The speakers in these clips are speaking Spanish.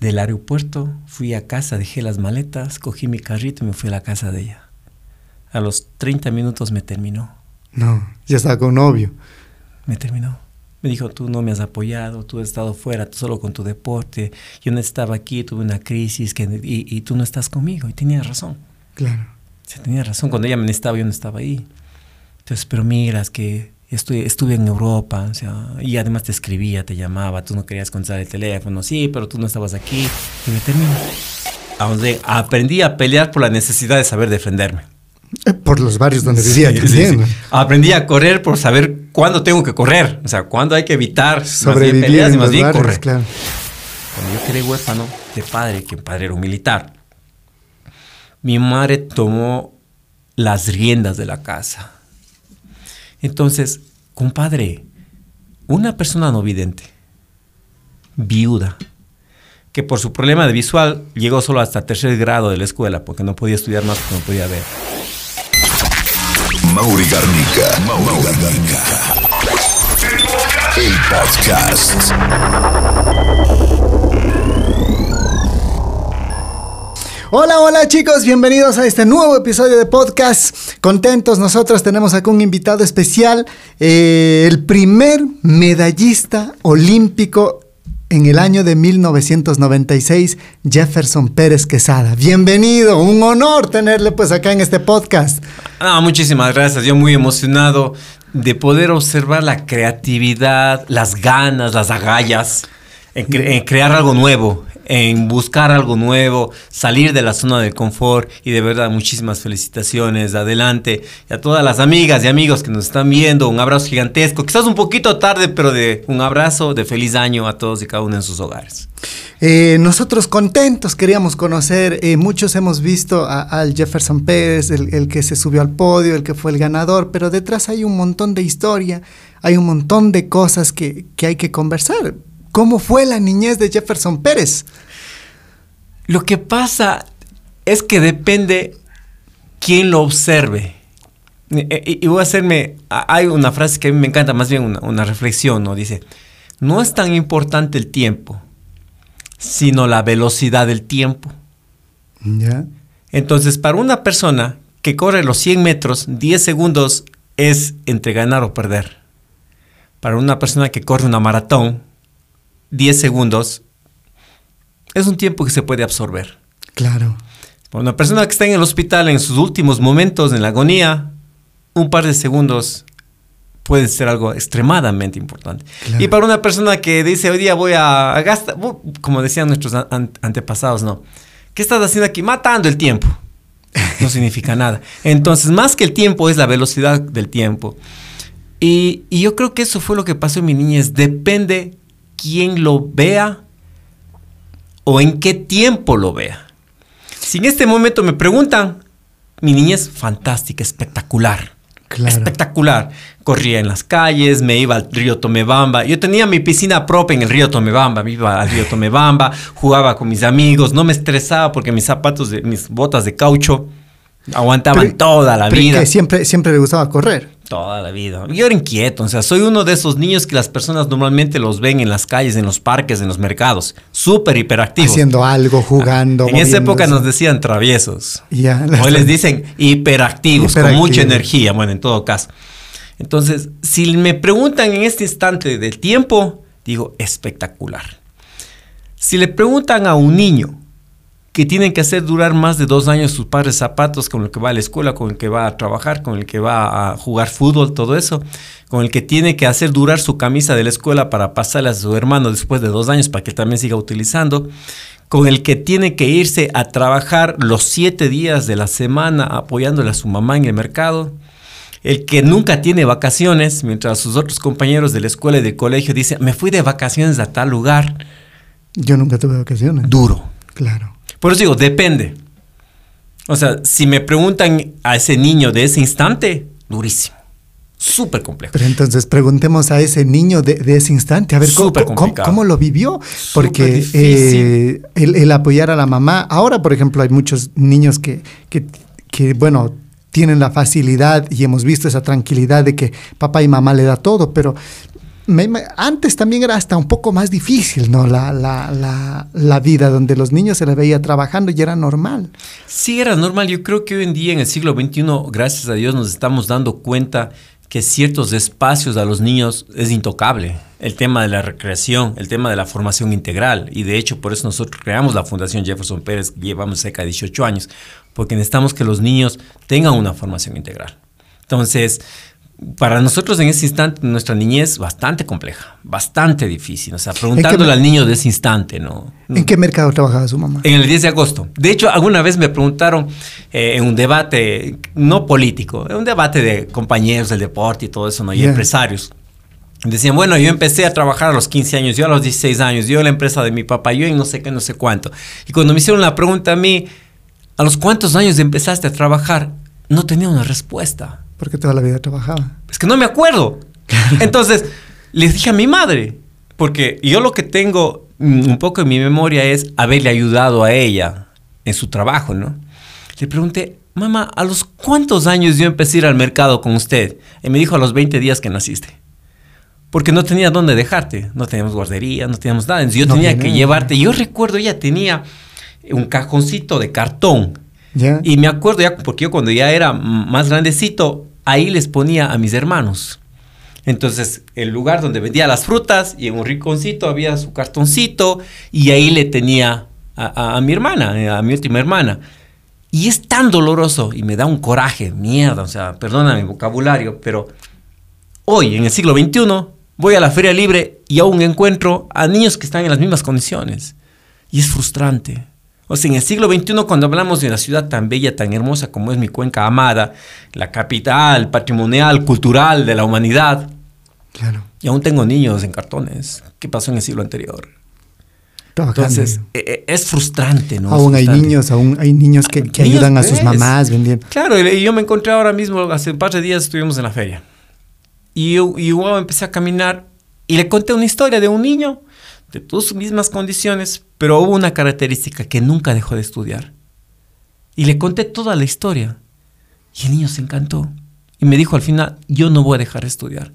del aeropuerto, fui a casa, dejé las maletas, cogí mi carrito y me fui a la casa de ella. A los 30 minutos me terminó. No, ya estaba con novio. Me terminó. Me dijo, tú no me has apoyado, tú has estado fuera, tú solo con tu deporte. Yo no estaba aquí, tuve una crisis que, y, y, tú no estás conmigo. Y tenía razón. Claro. Se tenía razón. Cuando ella me necesitaba, yo no estaba ahí. Entonces, pero miras que estuve, estuve en Europa, o sea, y además te escribía, te llamaba, tú no querías contestar el teléfono, sí, pero tú no estabas aquí. Y me terminó. Aprendí a pelear por la necesidad de saber defenderme. Eh, por los barrios donde vivía sí, sí, sí. Aprendí a correr por saber cuándo tengo que correr. O sea, cuándo hay que evitar sobrevivir peleas y más bien barrios, correr. Claro. Cuando yo quedé huérfano de padre, que mi padre era un militar, mi madre tomó las riendas de la casa. Entonces, compadre, una persona no vidente, viuda, que por su problema de visual llegó solo hasta tercer grado de la escuela porque no podía estudiar más porque no podía ver. Mauri Garnica. Mauri Garnica. El podcast. Hola, hola chicos, bienvenidos a este nuevo episodio de podcast. Contentos, nosotros tenemos acá un invitado especial, eh, el primer medallista olímpico en el año de 1996, Jefferson Pérez Quesada. Bienvenido, un honor tenerle pues acá en este podcast. Ah, muchísimas gracias, yo muy emocionado de poder observar la creatividad, las ganas, las agallas en, cre en crear algo nuevo, en buscar algo nuevo, salir de la zona de confort y de verdad muchísimas felicitaciones, adelante. Y a todas las amigas y amigos que nos están viendo, un abrazo gigantesco, quizás un poquito tarde, pero de un abrazo de feliz año a todos y cada uno en sus hogares. Eh, nosotros contentos queríamos conocer, eh, muchos hemos visto al Jefferson Pérez, el, el que se subió al podio, el que fue el ganador, pero detrás hay un montón de historia, hay un montón de cosas que, que hay que conversar. ¿Cómo fue la niñez de Jefferson Pérez? Lo que pasa es que depende quién lo observe. Y voy a hacerme, hay una frase que a mí me encanta, más bien una, una reflexión, ¿no? Dice, no es tan importante el tiempo, sino la velocidad del tiempo. ¿Ya? Entonces, para una persona que corre los 100 metros, 10 segundos es entre ganar o perder. Para una persona que corre una maratón, 10 segundos es un tiempo que se puede absorber. Claro. Para una persona que está en el hospital en sus últimos momentos, en la agonía, un par de segundos puede ser algo extremadamente importante. Claro. Y para una persona que dice, hoy día voy a, a gastar, como decían nuestros an antepasados, ¿no? ¿Qué estás haciendo aquí? Matando el tiempo. No significa nada. Entonces, más que el tiempo es la velocidad del tiempo. Y, y yo creo que eso fue lo que pasó en mi niñez. Depende quién lo vea o en qué tiempo lo vea. Si en este momento me preguntan, mi niñez fantástica, espectacular. Claro. Espectacular. Corría en las calles, me iba al río Tomebamba. Yo tenía mi piscina propia en el río Tomebamba. Me iba al río Tomebamba, jugaba con mis amigos, no me estresaba porque mis zapatos, de, mis botas de caucho aguantaban Pero- toda la pero vida. que siempre, siempre le gustaba correr. Toda la vida. Yo era inquieto, o sea, soy uno de esos niños que las personas normalmente los ven en las calles, en los parques, en los mercados. Súper hiperactivos. Haciendo algo, jugando. En esa época moviéndose. nos decían traviesos. Ya, Hoy les dicen hiperactivos, con Hiperactivos. mucha energía, bueno, en todo caso. Entonces, si me preguntan en este instante del tiempo, digo espectacular. Si le preguntan a un niño que tienen que hacer durar más de dos años sus padres zapatos con el que va a la escuela, con el que va a trabajar, con el que va a jugar fútbol, todo eso, con el que tiene que hacer durar su camisa de la escuela para pasarla a su hermano después de dos años para que también siga utilizando, con el que tiene que irse a trabajar los siete días de la semana apoyándole a su mamá en el mercado, el que nunca tiene vacaciones, mientras sus otros compañeros de la escuela y del colegio dicen, me fui de vacaciones a tal lugar, Yo nunca tuve vacaciones. duro. Claro. Por eso digo, depende. O sea, si me preguntan a ese niño de ese instante, durísimo. Súper complejo. Pero entonces preguntemos a ese niño de, de ese instante, a ver cómo, cómo, cómo lo vivió. Porque eh, el, el apoyar a la mamá, ahora por ejemplo hay muchos niños que, que, que, bueno, tienen la facilidad y hemos visto esa tranquilidad de que papá y mamá le da todo, pero antes también era hasta un poco más difícil, ¿no? La, la, la, la vida donde los niños se les veía trabajando y era normal. Sí, era normal. Yo creo que hoy en día, en el siglo XXI, gracias a Dios, nos estamos dando cuenta que ciertos espacios a los niños es intocable. El tema de la recreación, el tema de la formación integral. Y de hecho, por eso nosotros creamos la Fundación Jefferson Pérez, llevamos cerca de 18 años, porque necesitamos que los niños tengan una formación integral. Entonces, para nosotros en ese instante, nuestra niñez bastante compleja, bastante difícil. O sea, preguntándole al niño de ese instante, ¿no? ¿En qué mercado trabajaba su mamá? En el 10 de agosto. De hecho, alguna vez me preguntaron eh, en un debate, no político, en un debate de compañeros del deporte y todo eso, ¿no? Y Yeah. empresarios. Decían, bueno, yo empecé a trabajar a los 15 años, yo a los 16 años, yo en la empresa de mi papá, yo en no sé qué, no sé cuánto. Y cuando me hicieron la pregunta a mí, ¿a los cuántos años empezaste a trabajar? No tenía una respuesta. Porque toda la vida trabajaba. Es que no me acuerdo. Entonces, les dije a mi madre, porque yo lo que tengo mm, un poco en mi memoria es haberle ayudado a ella en su trabajo, ¿no? Le pregunté, mamá, ¿a los cuántos años yo empecé a ir al mercado con usted? Y me dijo a los 20 días que naciste. Porque no tenía dónde dejarte, no teníamos guardería, no teníamos nada. Entonces yo No tenía que llevarte. Yo recuerdo, ella tenía un cajoncito de cartón ¿Ya? y me acuerdo ya, porque yo cuando ya era más grandecito, ahí les ponía a mis hermanos. Entonces, el lugar donde vendía las frutas y en un rinconcito había su cartoncito y ahí le tenía a, mi hermana, eh, a mi última hermana. Y es tan doloroso y me da un coraje, mierda, o sea, perdona mi vocabulario, pero hoy, en el siglo XXI, voy a la feria libre y aún encuentro a niños que están en las mismas condiciones. Y es frustrante. O sea, en el siglo XXI, cuando hablamos de una ciudad tan bella, tan hermosa como es mi cuenca amada, la capital patrimonial, cultural de la humanidad, Claro. y aún tengo niños en cartones. ¿Qué pasó en el siglo anterior? Entonces, e- e- es frustrante, ¿no? Aún hay frustrante. niños, aún hay niños que, que Niños, ayudan a sus mamás vendiendo. Claro, y yo me encontré ahora mismo, hace un par de días estuvimos en la feria. Y yo, y yo empecé a caminar y le conté una historia de un niño de tus mismas condiciones, pero hubo una característica que nunca dejó de estudiar. Y le conté toda la historia. Y el niño se encantó. Y me dijo al final, yo no voy a dejar de estudiar.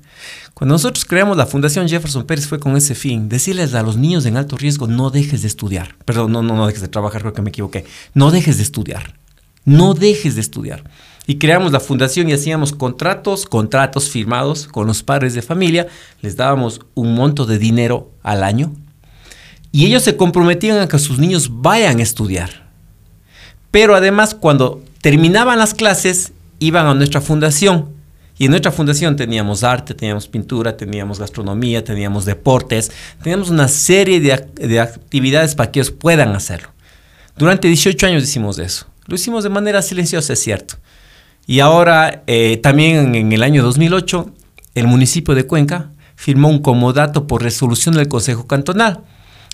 Cuando nosotros creamos la Fundación Jefferson Pérez fue con ese fin, decirles a los niños en alto riesgo, no dejes de estudiar. Perdón, no, no, no dejes de trabajar, creo que me equivoqué. No dejes de estudiar. No dejes de estudiar. Y creamos la fundación y hacíamos contratos, contratos firmados con los padres de familia, les dábamos un monto de dinero al año y ellos se comprometían a que sus niños vayan a estudiar. Pero además cuando terminaban las clases iban a nuestra fundación y en nuestra fundación teníamos arte, teníamos pintura, teníamos gastronomía, teníamos deportes, teníamos una serie de, ac- de actividades para que ellos puedan hacerlo. Durante 18 años hicimos eso. Lo hicimos de manera silenciosa, es cierto. Y ahora, eh, también en el año 2008, el municipio de Cuenca firmó un comodato por resolución del Consejo Cantonal.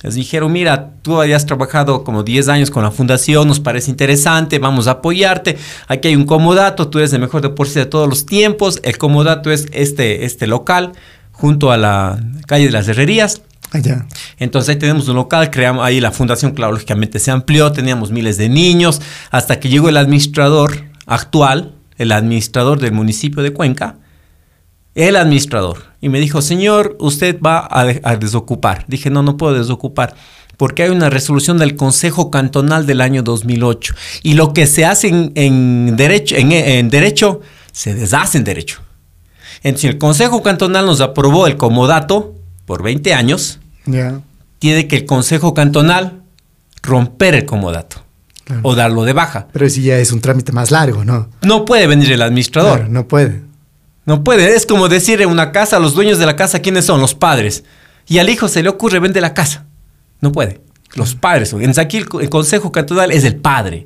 Les dijeron, mira, tú hayas trabajado como 10 años con la fundación, nos parece interesante, vamos a apoyarte. Aquí hay un comodato, tú eres el mejor deportista de todos los tiempos. El comodato es este, este local junto a la calle de las Herrerías. Allá. Entonces ahí tenemos un local, creamos ahí la fundación, claro, lógicamente se amplió, teníamos miles de niños, hasta que llegó el administrador actual, el administrador del municipio de Cuenca, el administrador, y me dijo, señor, usted va a, de- a desocupar. Dije, no, no puedo desocupar, porque hay una resolución del Consejo Cantonal del año 2008, y lo que se hace en, en derecho, en, en derecho, se deshace en derecho. Entonces el Consejo Cantonal nos aprobó el comodato por 20 años, tiene que el Consejo Cantonal romper el comodato Claro. o darlo de baja. Pero ese ya es un trámite más largo, ¿no? No puede venir el administrador. Claro, no puede. No puede. Es como decir en una casa, los dueños de la casa, ¿quiénes son? Los padres. Y al hijo se le ocurre vender la casa. No puede. Los padres. Entonces aquí el, co- el Consejo Cantonal es el padre.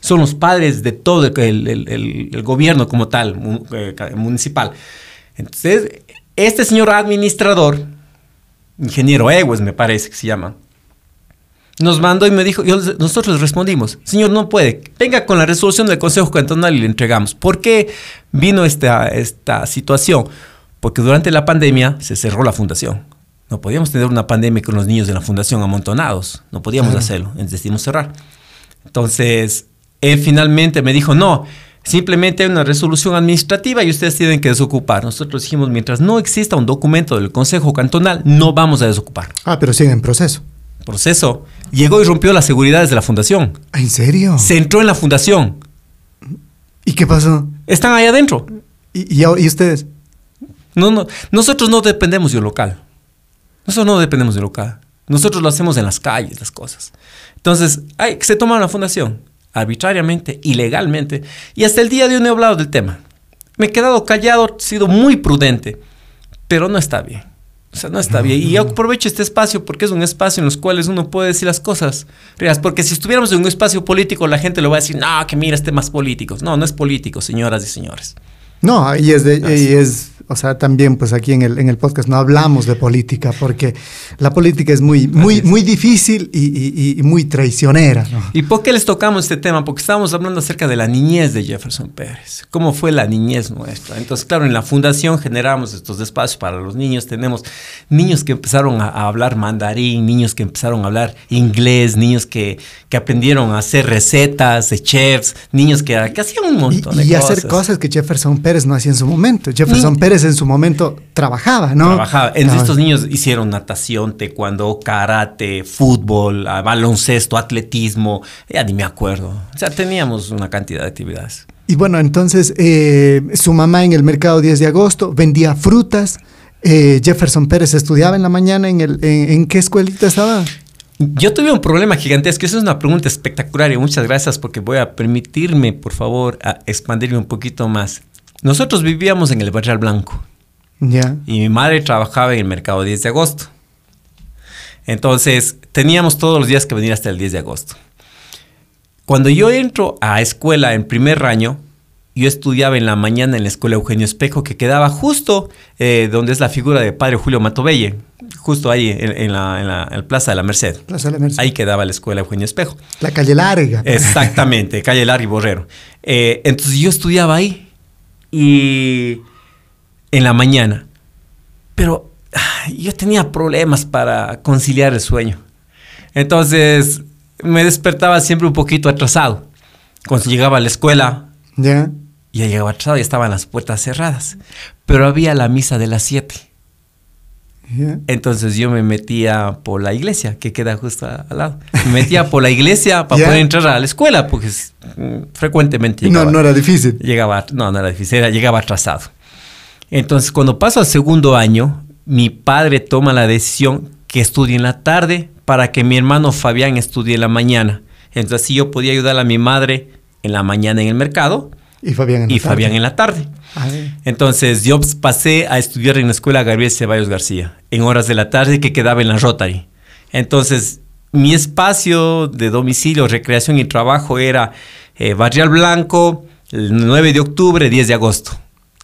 Son los padres de todo el, gobierno como tal, eh, municipal. Entonces, este señor administrador, ingeniero Egues me parece que se llama, nos mandó y me dijo, yo- nosotros le respondimos, señor, no puede, venga con la resolución del Consejo Cantonal y le entregamos. ¿Por qué vino esta, esta situación? Porque durante la pandemia se cerró la fundación. No podíamos tener una pandemia con los niños de la fundación amontonados, no podíamos Claro. hacerlo, decidimos cerrar. Entonces, él finalmente me dijo, no, Simplemente hay una resolución administrativa y ustedes tienen que desocupar. Nosotros dijimos, mientras no exista un documento del Consejo Cantonal, no vamos a desocupar. Ah, pero siguen en proceso. Proceso. Llegó y rompió las seguridades de la fundación. ¿En serio? Se entró en la fundación. ¿Y qué pasó? Están ahí adentro. ¿Y, y, ustedes? No, no, nosotros no dependemos de un local. Nosotros no dependemos de un local. Nosotros lo hacemos en las calles, las cosas. Entonces, ay, se toma una fundación arbitrariamente, ilegalmente, y hasta el día de hoy no he hablado del tema. Me he quedado callado, he sido muy prudente, pero no está bien. O sea, no está bien. Y yo aprovecho este espacio porque es un espacio en los cuales uno puede decir las cosas. Porque si estuviéramos en un espacio político, la gente lo va a decir, no, que mira, este más políticos. No, no es político, señoras y señores. No, y es, de, y es, o sea, también pues aquí en el, en el podcast no hablamos de política porque la política es muy, muy, muy difícil y, y- y muy traicionera. ¿no? ¿Y por qué les tocamos este tema? Porque estábamos hablando acerca de la niñez de Jefferson Pérez. ¿Cómo fue la niñez nuestra? Entonces, claro, en la fundación generamos estos espacios para los niños. Tenemos niños que empezaron a, a hablar mandarín, niños que empezaron a hablar inglés, niños que, que aprendieron a hacer recetas de chefs, niños que, que hacían un Y, montón de y cosas. hacer cosas que Jefferson Pérez no hacía en su momento. Jefferson Ni- En su momento trabajaba, ¿no? Trabajaba. Traba- estos niños hicieron natación, taekwondo, karate, fútbol, baloncesto, atletismo. Ya ni me acuerdo. O sea, teníamos una cantidad de actividades. Y bueno, entonces eh, su mamá en el mercado 10 de agosto vendía frutas. Eh, Jefferson Pérez estudiaba en la mañana en, el, en, ¿en qué escuelita estaba? Yo tuve un problema gigantesco. Esa es una pregunta espectacular y muchas gracias porque voy a permitirme, por favor, a expandirme un poquito más. Nosotros vivíamos en el Barrial Blanco Ya. y mi madre trabajaba en el mercado 10 de agosto. Entonces, teníamos todos los días que venir hasta el 10 de agosto. Cuando yo entro a escuela en primer año, yo estudiaba en la mañana en la escuela Eugenio Espejo, que quedaba justo eh, donde es la figura de padre Julio Matobelle, justo ahí en, en la, en la- en la Plaza de la Merced. Plaza de la Merced. Ahí quedaba la escuela Eugenio Espejo. La calle larga. Exactamente, calle Larry Borrero. Eh, entonces yo estudiaba ahí y en la mañana, pero yo tenía problemas para conciliar el sueño. Entonces me despertaba siempre un poquito atrasado. Cuando llegaba a la escuela, Ya. ya llegaba atrasado y estaban las puertas cerradas, pero había la misa de las 7. Entonces yo me metía por la iglesia, que queda justo al lado. Me metía por la iglesia para poder entrar a la escuela, porque es, mm, frecuentemente No, llegaba, no era difícil. llegaba, no, no era difícil, era- llegaba atrasado. Entonces cuando paso al segundo año, mi padre toma la decisión que estudie en la tarde para que mi hermano Fabián estudie en la mañana. Entonces así yo podía ayudar a mi madre en la mañana en el mercado Y Fabián en la y tarde. Fabián en la tarde. Ah. Entonces yo pasé a estudiar en la escuela Gabriel Ceballos García, en horas de la tarde que quedaba en la Rotary. Entonces mi espacio de domicilio, recreación y trabajo era eh, Barrial Blanco, el 9 de octubre, 10 de agosto.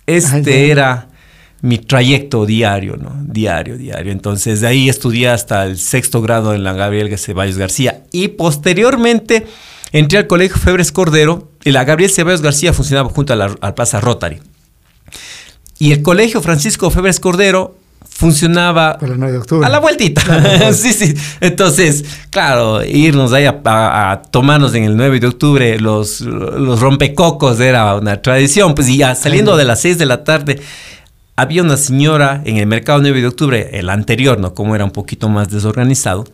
Este era mi trayecto diario, ¿no? Diario, diario. Entonces de ahí estudié hasta el sexto grado en la Gabriel Ceballos García y posteriormente entré al colegio Febres Cordero y la Gabriel Ceballos García funcionaba junto a la a Plaza Rotary. Y el colegio Francisco Febres Cordero funcionaba Por el 9 de octubre. a la vueltita. sí, sí. Entonces, claro, irnos ahí a, a- a tomarnos en el 9 de octubre los, los rompecocos era una tradición. Pues y ya saliendo de las 6 de la tarde, había una señora en el mercado 9 de octubre, el anterior, ¿no? Como era un poquito más desorganizado,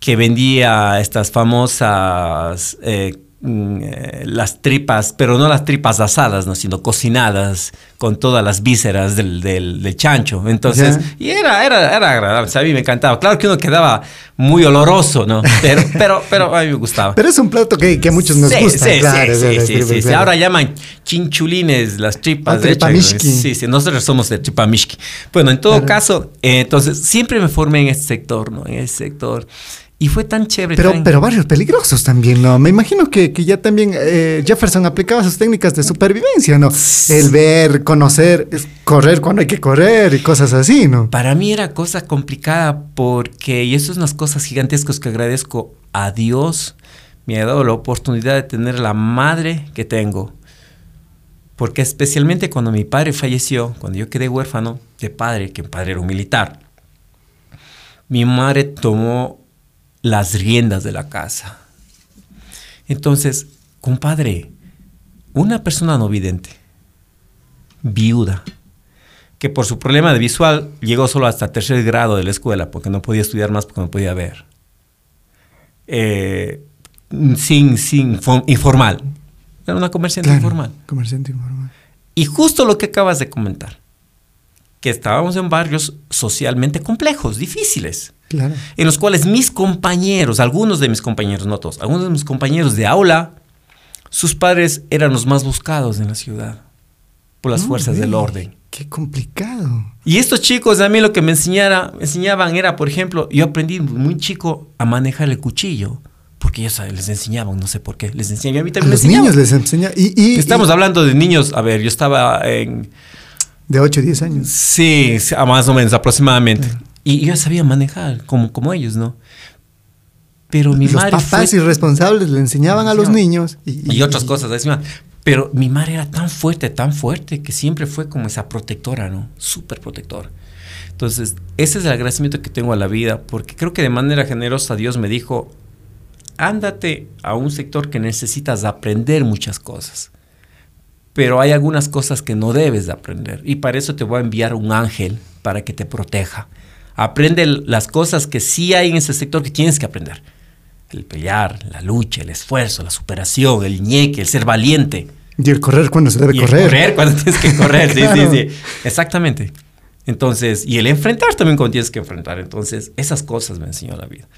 que vendía estas famosas eh, las tripas, pero no las tripas asadas, ¿no? sino cocinadas con todas las vísceras del, del- del chancho. Entonces, y era, era, era agradable, o sea, a mí me encantaba. Claro que uno quedaba muy oloroso, ¿no? Pero, pero, pero a mí me gustaba. Pero es un plato que, que a muchos nos Sí, gusta. sí, claro, sí, sí, sí, tripas, sí. Ahora llaman chinchulines las tripas. Ah, de hecho, tripamishki. Sí, sí, nosotros somos de tripamishki. Bueno, en todo Claro. caso, eh, entonces siempre me formé en este sector, ¿no? En este sector. Y fue tan chévere. Pero, tan- pero barrios peligrosos también, ¿no? Me imagino que, que ya también eh, Jefferson aplicaba sus técnicas de supervivencia, ¿no? El ver, conocer, correr cuando hay que correr y cosas así, ¿no? Para mí era cosa complicada porque, y eso es unas cosas gigantescas que agradezco a Dios, me ha dado la oportunidad de tener la madre que tengo. Porque especialmente cuando mi padre falleció, cuando yo quedé huérfano de padre, que mi padre era un militar, mi madre tomó las riendas de la casa. Entonces, compadre, una persona no vidente, viuda, que por su problema de visual llegó solo hasta tercer grado de la escuela porque no podía estudiar más porque no podía ver. Eh, sin, sin, informal. Era una comerciante informal. Comerciante informal. Y justo lo que acabas de comentar, que estábamos en barrios socialmente complejos, difíciles, claro. en los cuales mis compañeros, algunos de mis compañeros, no todos, algunos de mis compañeros de aula, sus padres eran los más buscados en la ciudad por las fuerzas del orden. Qué complicado. Y estos chicos, a mí lo que me, enseñara, me enseñaban era, por ejemplo, yo aprendí muy chico a manejar el cuchillo. Porque ellos les enseñaban, no sé por qué, les enseñaban. A mí también a los niños les enseñaban. Y, Estamos hablando de niños, a ver, yo estaba en... De 8 o 10 años. Sí, más o menos, aproximadamente. Y yo sabía manejar como, como ellos, ¿no? Pero mi los papás irresponsables le enseñaban a los niños. Y, otras cosas encima. Pero mi madre era tan fuerte, tan fuerte, que siempre fue como esa protectora, ¿no? Súper protectora. Entonces, ese es el agradecimiento que tengo a la vida, porque creo que de manera generosa Dios me dijo, ándate a un sector que necesitas aprender muchas cosas, pero hay algunas cosas que no debes de aprender, y para eso te voy a enviar un ángel para que te proteja. Aprende las cosas que sí hay en ese sector que tienes que aprender el pelear, la lucha, el esfuerzo, la superación, el ñeque, el ser valiente. Y el correr cuando se debe y correr. El correr cuando tienes que correr, sí, sí, sí. Exactamente. Entonces, y el enfrentar también cuando tienes que enfrentar. Entonces, esas cosas me enseñó la vida.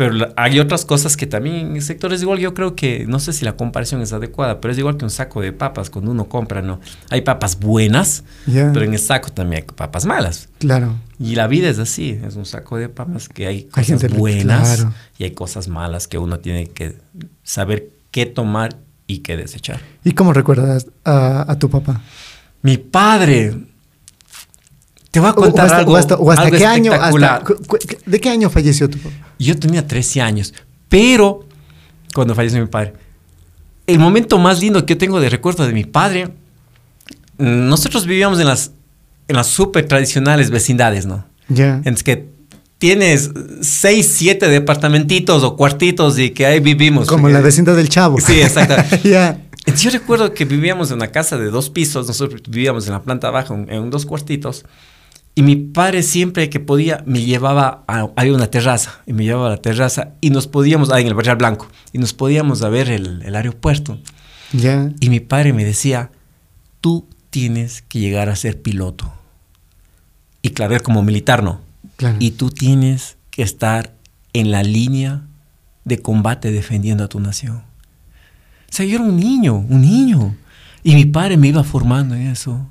Pero hay otras cosas que también en sectores igual yo creo que, no sé si la comparación es adecuada, pero es igual que un saco de papas cuando uno compra, ¿no? Hay papas buenas, pero en el saco también hay papas malas. Claro. Y la vida es así, es un saco de papas que hay cosas buenas y hay cosas malas que uno tiene que saber qué tomar y qué desechar. ¿Y cómo recuerdas a, tu papá? Mi padre, te voy a contar algo. O hasta, qué año, ¿De qué año falleció tu papá? Yo tenía 13 años, pero cuando falleció mi padre, el momento más lindo que yo tengo de recuerdo de mi padre, nosotros vivíamos en las, en las súper tradicionales vecindades, ¿no? Ya. En que tienes seis, siete departamentitos o cuartitos y que ahí vivimos. Como en la vecindad del Chavo. Sí, exacto. Ya. Yo recuerdo que vivíamos en una casa de dos pisos, nosotros vivíamos en la planta baja, en, en dos cuartitos. Y mi padre siempre que podía me llevaba a, una terraza y me llevaba a la terraza y nos podíamos, ahí en el Barrio Blanco, y nos podíamos a ver el, el aeropuerto. Y mi padre me decía, tú tienes que llegar a ser piloto. Y claro, como militar no. Y tú tienes que estar en la línea de combate defendiendo a tu nación. O sea, yo era un niño, un niño. Y mi padre me iba formando en eso.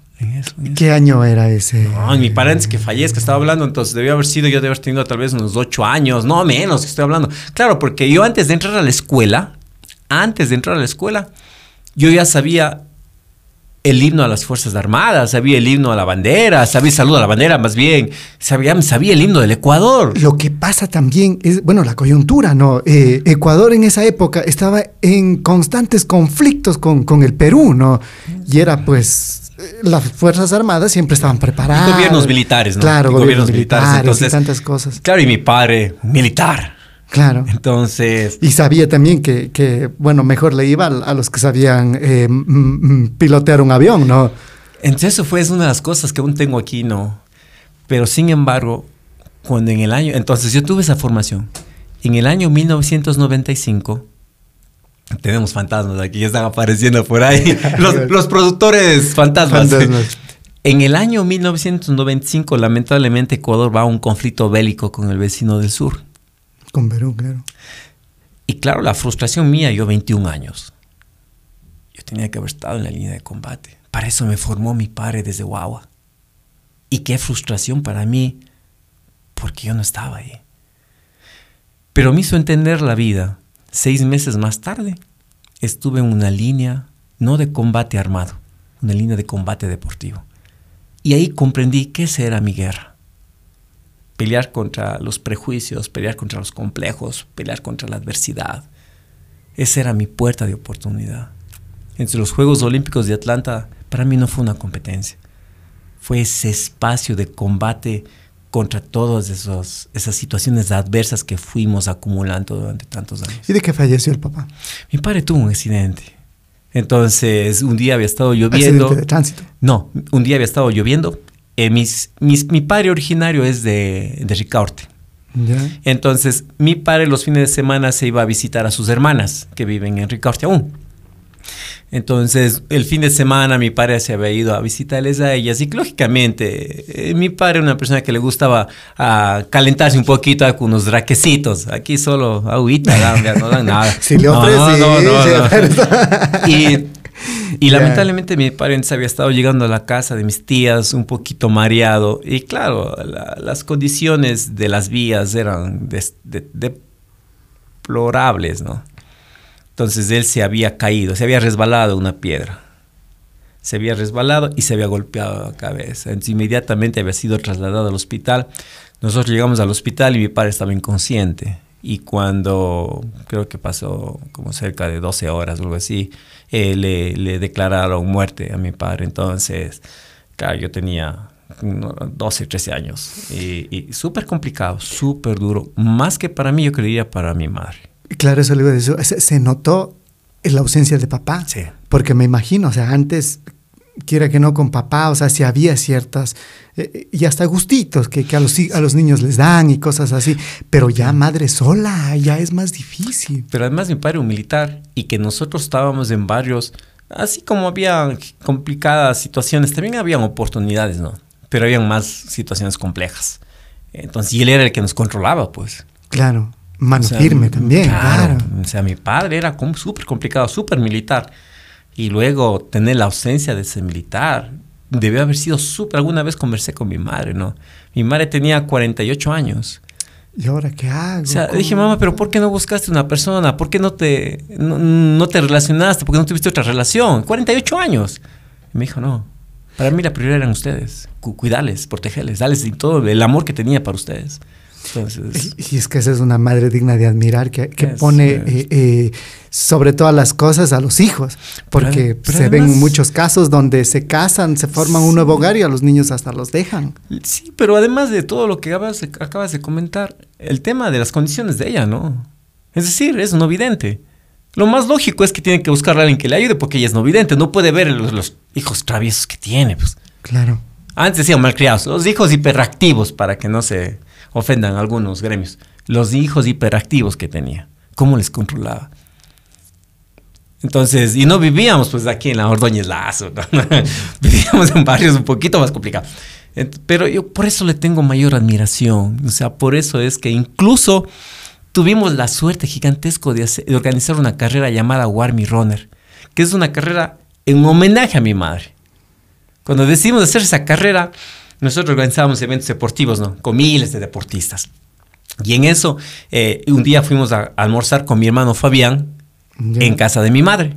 ¿Qué año era ese? No, mi padre antes que fallezca estaba hablando, entonces debió haber sido, yo debía haber tenido tal vez unos ocho años, no menos que estoy hablando. Claro, porque yo antes de entrar a la escuela, antes de entrar a la escuela, yo ya sabía el himno a las Fuerzas Armadas, sabía el himno a la bandera, sabía el saludo a la bandera más bien, sabía, sabía el himno del Ecuador. Lo que pasa también es, bueno, la coyuntura, ¿no? Eh, Ecuador en esa época estaba en constantes conflictos con, con el Perú, ¿no? Y era pues las Fuerzas Armadas siempre estaban preparadas. gobiernos militares, ¿no? Claro, gobiernos, militares, entonces, y tantas cosas. Claro, y mi padre, militar. Claro. Entonces. Y sabía también que, bueno, mejor le iba a, los que sabían eh, pilotear un avión, ¿no? Entonces, eso fue una de las cosas que aún tengo aquí, ¿no? Pero sin embargo, cuando en el año. Entonces, yo tuve esa formación. En el año 1995 tenemos fantasmas aquí, están apareciendo por ahí. Los, productores fantasmas. En el año 1995, lamentablemente, Ecuador va a un conflicto bélico con el vecino del sur. Con Perú, claro. Y claro, la frustración mía, yo 21 años. Yo tenía que haber estado en la línea de combate. Para eso me formó mi padre desde Guagua. Y qué frustración para mí, porque yo no estaba ahí. Pero me hizo entender la vida Seis meses más tarde estuve en una línea no de combate armado, una línea de combate deportivo. Y ahí comprendí qué era mi guerra. Pelear contra los prejuicios, pelear contra los complejos, pelear contra la adversidad. Esa era mi puerta de oportunidad. Entre los Juegos Olímpicos de Atlanta, para mí no fue una competencia. Fue ese espacio de combate contra todas esos, esas situaciones adversas que fuimos acumulando durante tantos años. ¿Y de qué falleció el papá? Mi padre tuvo un accidente. Entonces, un día había estado lloviendo. Accidente de tránsito. No, un día había estado lloviendo. Eh, mis- mis- mi padre originario es de, de Ricaurte. Ya. Entonces, mi padre los fines de semana se iba a visitar a sus hermanas que viven en Ricaurte aún. Entonces, el fin de semana mi padre se había ido a visitarles a ellas y lógicamente eh, mi padre era una persona que le gustaba ah, calentarse un poquito ah, con unos raquecitos. Aquí solo agüita, no dan nada. Si le No, no. Y, y lamentablemente mi padre se había estado llegando a la casa de mis tías un poquito mareado. Y claro, la- las condiciones de las vías eran des- de- deplorables, ¿no? Entonces él se había caído, se había resbalado una piedra. Se había resbalado y se había golpeado la cabeza. Entonces inmediatamente había sido trasladado al hospital. Nosotros llegamos al hospital y mi padre estaba inconsciente. Y cuando creo que pasó como cerca de 12 horas o algo así, eh, le, le declararon muerte a mi padre. Entonces, claro, yo tenía no, 12, 13 años. Y, y súper complicado, súper duro. Más que para mí, yo creía para mi madre. Claro, eso le iba a decir. Se, se notó la ausencia de papá. Sí. Porque me imagino, o sea, antes, quiera que no con papá, o sea, si había ciertas, eh, y hasta gustitos que, que a, los, a los niños les dan y cosas así, pero ya madre sola, ya es más difícil. Pero además mi padre era un militar y que nosotros estábamos en barrios, así como había complicadas situaciones, también habían oportunidades, ¿no? Pero habían más situaciones complejas. Entonces, y él era el que nos controlaba, pues. Claro, mano O sea, firme también, claro. O sea, mi padre era como súper complicado, súper militar. Y luego tener la ausencia de ese militar debió haber sido súper. Alguna vez conversé con mi madre, ¿no? Mi madre tenía 48 años. ¿Y ahora qué hago? O sea, ¿Cómo? dije, mamá, pero ¿por qué no buscaste una persona? ¿Por qué no te, no, no te relacionaste? ¿Por qué no tuviste otra relación? 48 años. Y me dijo, no. Para mí la prioridad eran ustedes. Cu- cuidarles, protegerles, darles todo el amor que tenía para ustedes. Entonces, Y es que esa es una madre digna de admirar, que, que Es, pone es. eh, eh, sobre todas las cosas a los hijos, porque Pero- pero se ven muchos casos donde se casan, se forman un nuevo hogar y a los niños hasta los dejan. sí, pero además de todo lo que acabas de, acabas de comentar, el tema de las condiciones de ella, ¿no? Es decir, es no vidente. Lo más lógico es que tiene que buscar a alguien que le ayude porque ella es no vidente. No puede ver los, los hijos traviesos que tiene, pues. Claro. Antes decían malcriados, los hijos hiperactivos, para que no se ofendan algunos gremios. Los hijos hiperactivos que tenía, ¿cómo les controlaba? Entonces, y no vivíamos pues aquí en la Ordóñez Lazo, ¿no? vivíamos en barrios un poquito más complicados. Pero yo por eso le tengo mayor admiración, o sea, por eso es que incluso tuvimos la suerte gigantesco de, de organizar una carrera llamada Warmy Runner, que es una carrera en homenaje a mi madre. Cuando decidimos hacer esa carrera, nosotros organizábamos eventos deportivos, ¿no? Con miles de deportistas. Y en eso, eh, un día fuimos a, almorzar con mi hermano Fabián Ya. en casa de mi madre.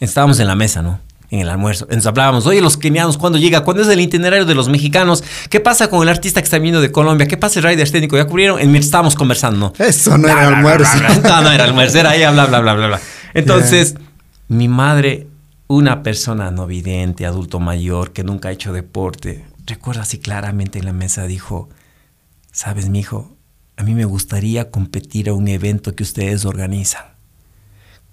Estábamos en la mesa, ¿no? En el almuerzo. Nos hablábamos, oye, los kenianos, ¿cuándo llega? ¿Cuándo es el itinerario de los mexicanos? ¿Qué pasa con el artista que está viniendo de Colombia? ¿Qué pasa el rider técnico? ¿Ya cubrieron? En, estábamos conversando, ¿no? Eso no Bla, era bla, almuerzo. bla. No, no era almuerzo, era ella, bla, bla, bla, bla, bla. Entonces, mi madre, una persona no vidente, adulto mayor, que nunca ha hecho deporte, recuerda así claramente en la mesa, dijo, sabes, mi hijo, a mí me gustaría competir a un evento que ustedes organizan.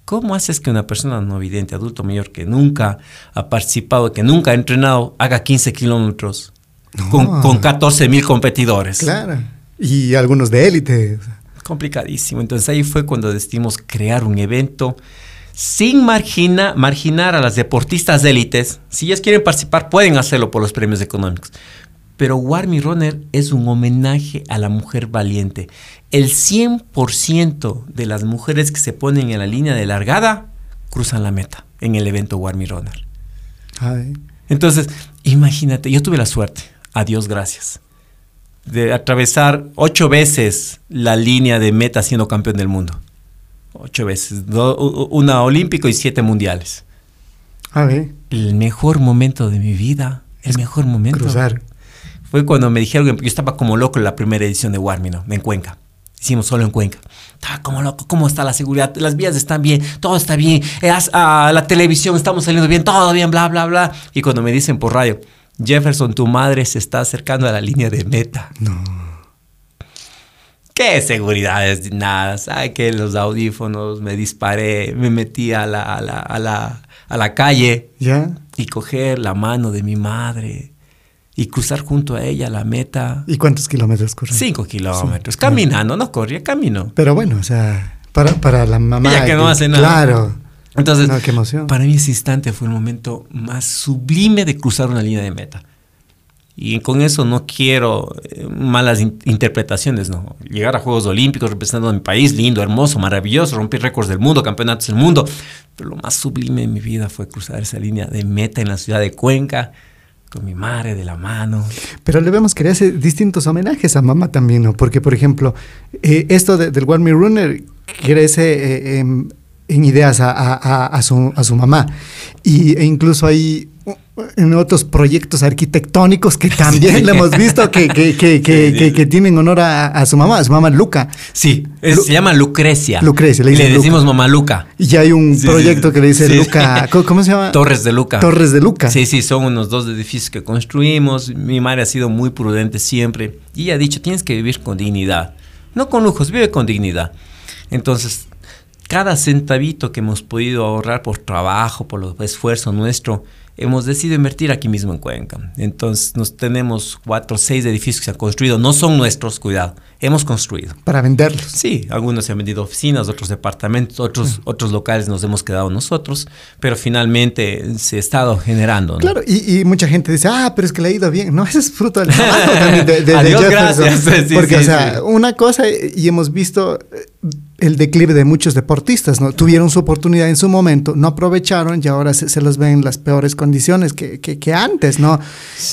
¿Cómo haces que una persona no vidente, adulto mayor, que nunca ha participado, que nunca ha entrenado, haga 15 kilómetros con, con 14 mil competidores? Claro. Y algunos de élite. complicadísimo. Entonces ahí fue cuando decidimos crear un evento sin margina- marginar a las deportistas de élites. Si ellas quieren participar, pueden hacerlo por los premios económicos. Pero Warmy Runner es un homenaje a la mujer valiente. El 100% de las mujeres que se ponen en la línea de largada cruzan la meta en el evento Warmy Runner. Ay. Entonces, imagínate, yo tuve la suerte, a Dios gracias, de atravesar ocho veces la línea de meta siendo campeón del mundo. Ocho veces, do- una olímpico y siete mundiales. A ver, El mejor momento de mi vida, el mejor momento. cruzar. Fue cuando me dijeron que yo estaba como loco en la primera edición de Warmi, ¿no? En Cuenca. Hicimos solo en Cuenca. Estaba como loco. ¿Cómo está la seguridad? Las vías están bien. Todo está bien. Ah, la televisión estamos saliendo bien. Todo bien, bla, bla, bla. Y cuando me dicen por radio, Jefferson, tu madre se está acercando a la línea de meta. No. ¿Qué seguridades? Nada. Saqué los audífonos, me disparé, me metí a la, a la, a la, a la calle ¿Ya? y coger la mano de mi madre y cruzar junto a ella la meta. ¿Y cuántos kilómetros corren? Cinco kilómetros. Caminando, no corría, camino. Pero bueno, o sea, para, para la mamá. Ella que no hace nada. Claro. Entonces, No, qué emoción. para mí ese instante fue el momento más sublime de cruzar una línea de meta. Y con eso no quiero eh, malas in- interpretaciones, ¿no? Llegar a Juegos Olímpicos representando a mi país, lindo, hermoso, maravilloso, romper récords del mundo, campeonatos del mundo. Pero lo más sublime de mi vida fue cruzar esa línea de meta en la ciudad de Cuenca, con mi madre de la mano. Pero le vemos que le hace distintos homenajes a mamá también, ¿no? Porque, por ejemplo, eh, esto de- del Warm Me Runner crece eh, en, en ideas a, a- su, a su mamá. Y, e incluso hay uh, en otros proyectos arquitectónicos que también Sí. le hemos visto que, que, que, que, Sí, tienen honor a, a su mamá, a su mamá Luca. Sí, es- Lu- se llama Lucrecia. Lucrecia, le Y le decimos Luca. mamá Luca. Y hay un Sí, proyecto que le dice. Luca, ¿cómo, se llama? Torres de Luca. Torres de Luca. Sí, sí, son unos dos edificios que construimos. Mi madre ha sido muy prudente siempre. Y ella ha dicho, tienes que vivir con dignidad. No con lujos, vive con dignidad. Entonces, cada centavito que hemos podido ahorrar por trabajo, por el esfuerzo nuestro, hemos decidido invertir aquí mismo en Cuenca. Entonces, nos tenemos cuatro o seis edificios que se han construido. No son nuestros, cuidado. Hemos construido. Para venderlos. Sí, algunos se han vendido oficinas, otros departamentos, otros, otros locales nos hemos quedado nosotros, pero finalmente se ha estado generando. ¿no? Claro, y, y mucha gente dice, ah, pero es que le ha ido bien. No, ese es fruto del trabajo también de, de- de Adiós, Jefferson. gracias. Sí, Porque, sí, o sea, una cosa, y hemos visto eh, el declive de muchos deportistas, ¿no? Tuvieron su oportunidad en su momento, no aprovecharon y ahora se, se los ven en las peores condiciones que, que- que antes, ¿no?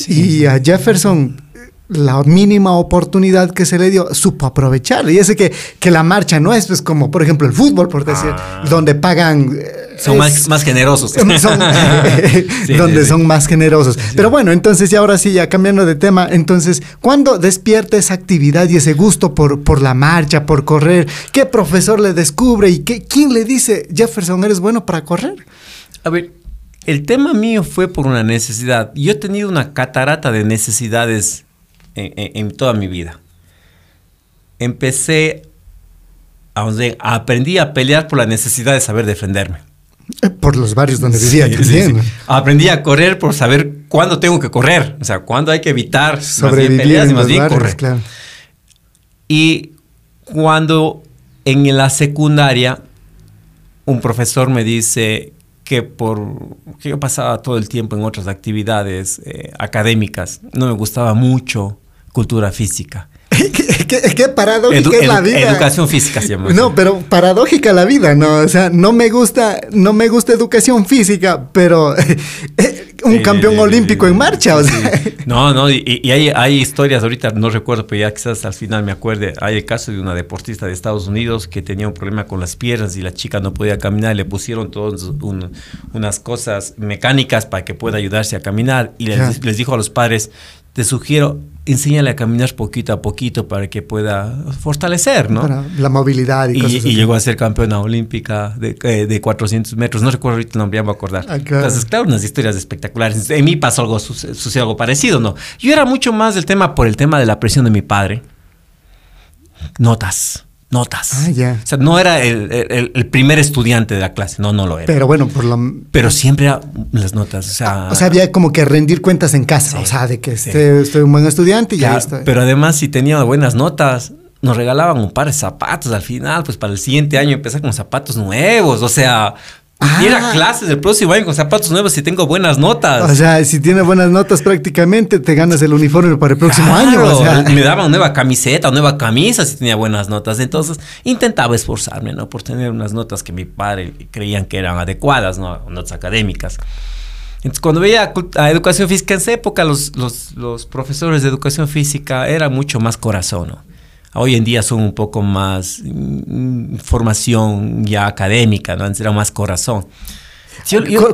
Y a Jefferson, la mínima oportunidad que se le dio, supo aprovechar. Y ese que, que la marcha no es pues como, por ejemplo, el fútbol, por decir, donde pagan... eh, Son es- más, más generosos. son- Sí, donde sí, sí. son más generosos. Pero bueno, entonces y ahora sí, ya cambiando de tema, entonces, ¿cuándo despierta esa actividad y ese gusto por, por la marcha, por correr? ¿Qué profesor le descubre y qué, quién le dice, Jefferson, eres bueno para correr? A ver, el tema mío fue por una necesidad. Yo he tenido una catarata de necesidades en, en- toda mi vida. Empecé, a, donde aprendí a pelear por la necesidad de saber defenderme. Eh, Por los barrios donde vivía Sí, sí. Aprendí a correr por saber cuándo tengo que correr. O sea, cuándo hay que evitar más bien Sobrevivir y más bien barrios, correr. claro. Y cuando en la secundaria un profesor me dice que por que yo pasaba todo el tiempo en otras actividades eh, académicas, no me gustaba mucho cultura física. ¿Qué, qué- paradójica Edu- es la edu- vida. Educación física se llama. No, pero paradójica la vida, ¿no? O sea, no me gusta, no me gusta educación física, pero un Sí, campeón olímpico en marcha, o sí, sea. No, no, y, y hay, hay historias, ahorita no recuerdo, pero ya quizás al final me acuerde. Hay el caso de una deportista de Estados Unidos que tenía un problema con las piernas y la chica no podía caminar y le pusieron todas unas cosas mecánicas para que pueda ayudarse a caminar y les dijo a los padres, te sugiero, enséñale a caminar poquito a poquito para que pueda fortalecer, ¿no? Para la movilidad y, Y, cosas y así. llegó a ser campeona olímpica de, eh, de 400 metros. No recuerdo ahorita el nombre, ya me voy a acordar. Ah, claro. Entonces, claro, unas historias espectaculares. En mí pasó algo, suce- sucedió algo parecido, ¿no? Yo era mucho más del tema por el tema de la presión de mi padre. Notas, notas. Ah, ya. O sea, no era el, el- el primer estudiante de la clase, no, no lo era. Pero, Pero bueno, por lo siempre era las notas, o sea... O sea, había como que rendir cuentas en casa, Sí, o sea, de que sí. este, estoy un buen estudiante y ya estoy. Pero además, si tenía buenas notas, nos regalaban un par de zapatos al final, pues para el siguiente año empezar con zapatos nuevos. O sea, Ah. ir a clases del próximo año con zapatos nuevos si tengo buenas notas. O sea, si tiene buenas notas prácticamente, te ganas el uniforme para el próximo año. Claro, O sea, me daban nueva camiseta, nueva camisa si tenía buenas notas. Entonces intentaba esforzarme, ¿no? Por tener unas notas que mi padre creían que eran adecuadas, ¿no? Notas académicas. Entonces, cuando veía a educación física, en esa época los, los, los profesores de educación física eran mucho más corazón, ¿no? Hoy en día son un poco más mm, formación ya académica, ¿no? Antes era más corazón.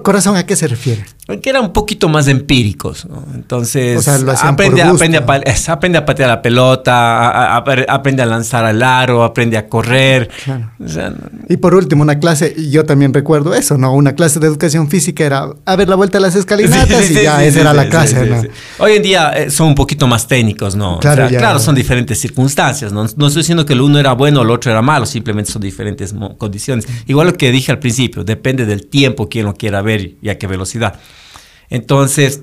Corazón, ¿a qué se refiere? Que eran un poquito más empíricos, ¿no? Entonces, O sea, aprende, a, aprende patear la pelota, a- a- a- aprende a lanzar al aro, aprende a correr. Claro. O sea, no- Y por último, una clase, y yo también recuerdo eso, ¿no? Una clase de educación física era a ver la vuelta a las escalinatas Sí, sí, y ya esa era la clase. Hoy en día eh, son un poquito más técnicos, ¿no? O Claro, sea, ya. claro, son diferentes circunstancias, ¿no? No estoy diciendo que el uno era bueno o el otro era malo, simplemente son diferentes condiciones. Igual lo que dije al principio, depende del tiempo quien lo quiera ver y a qué velocidad. Entonces,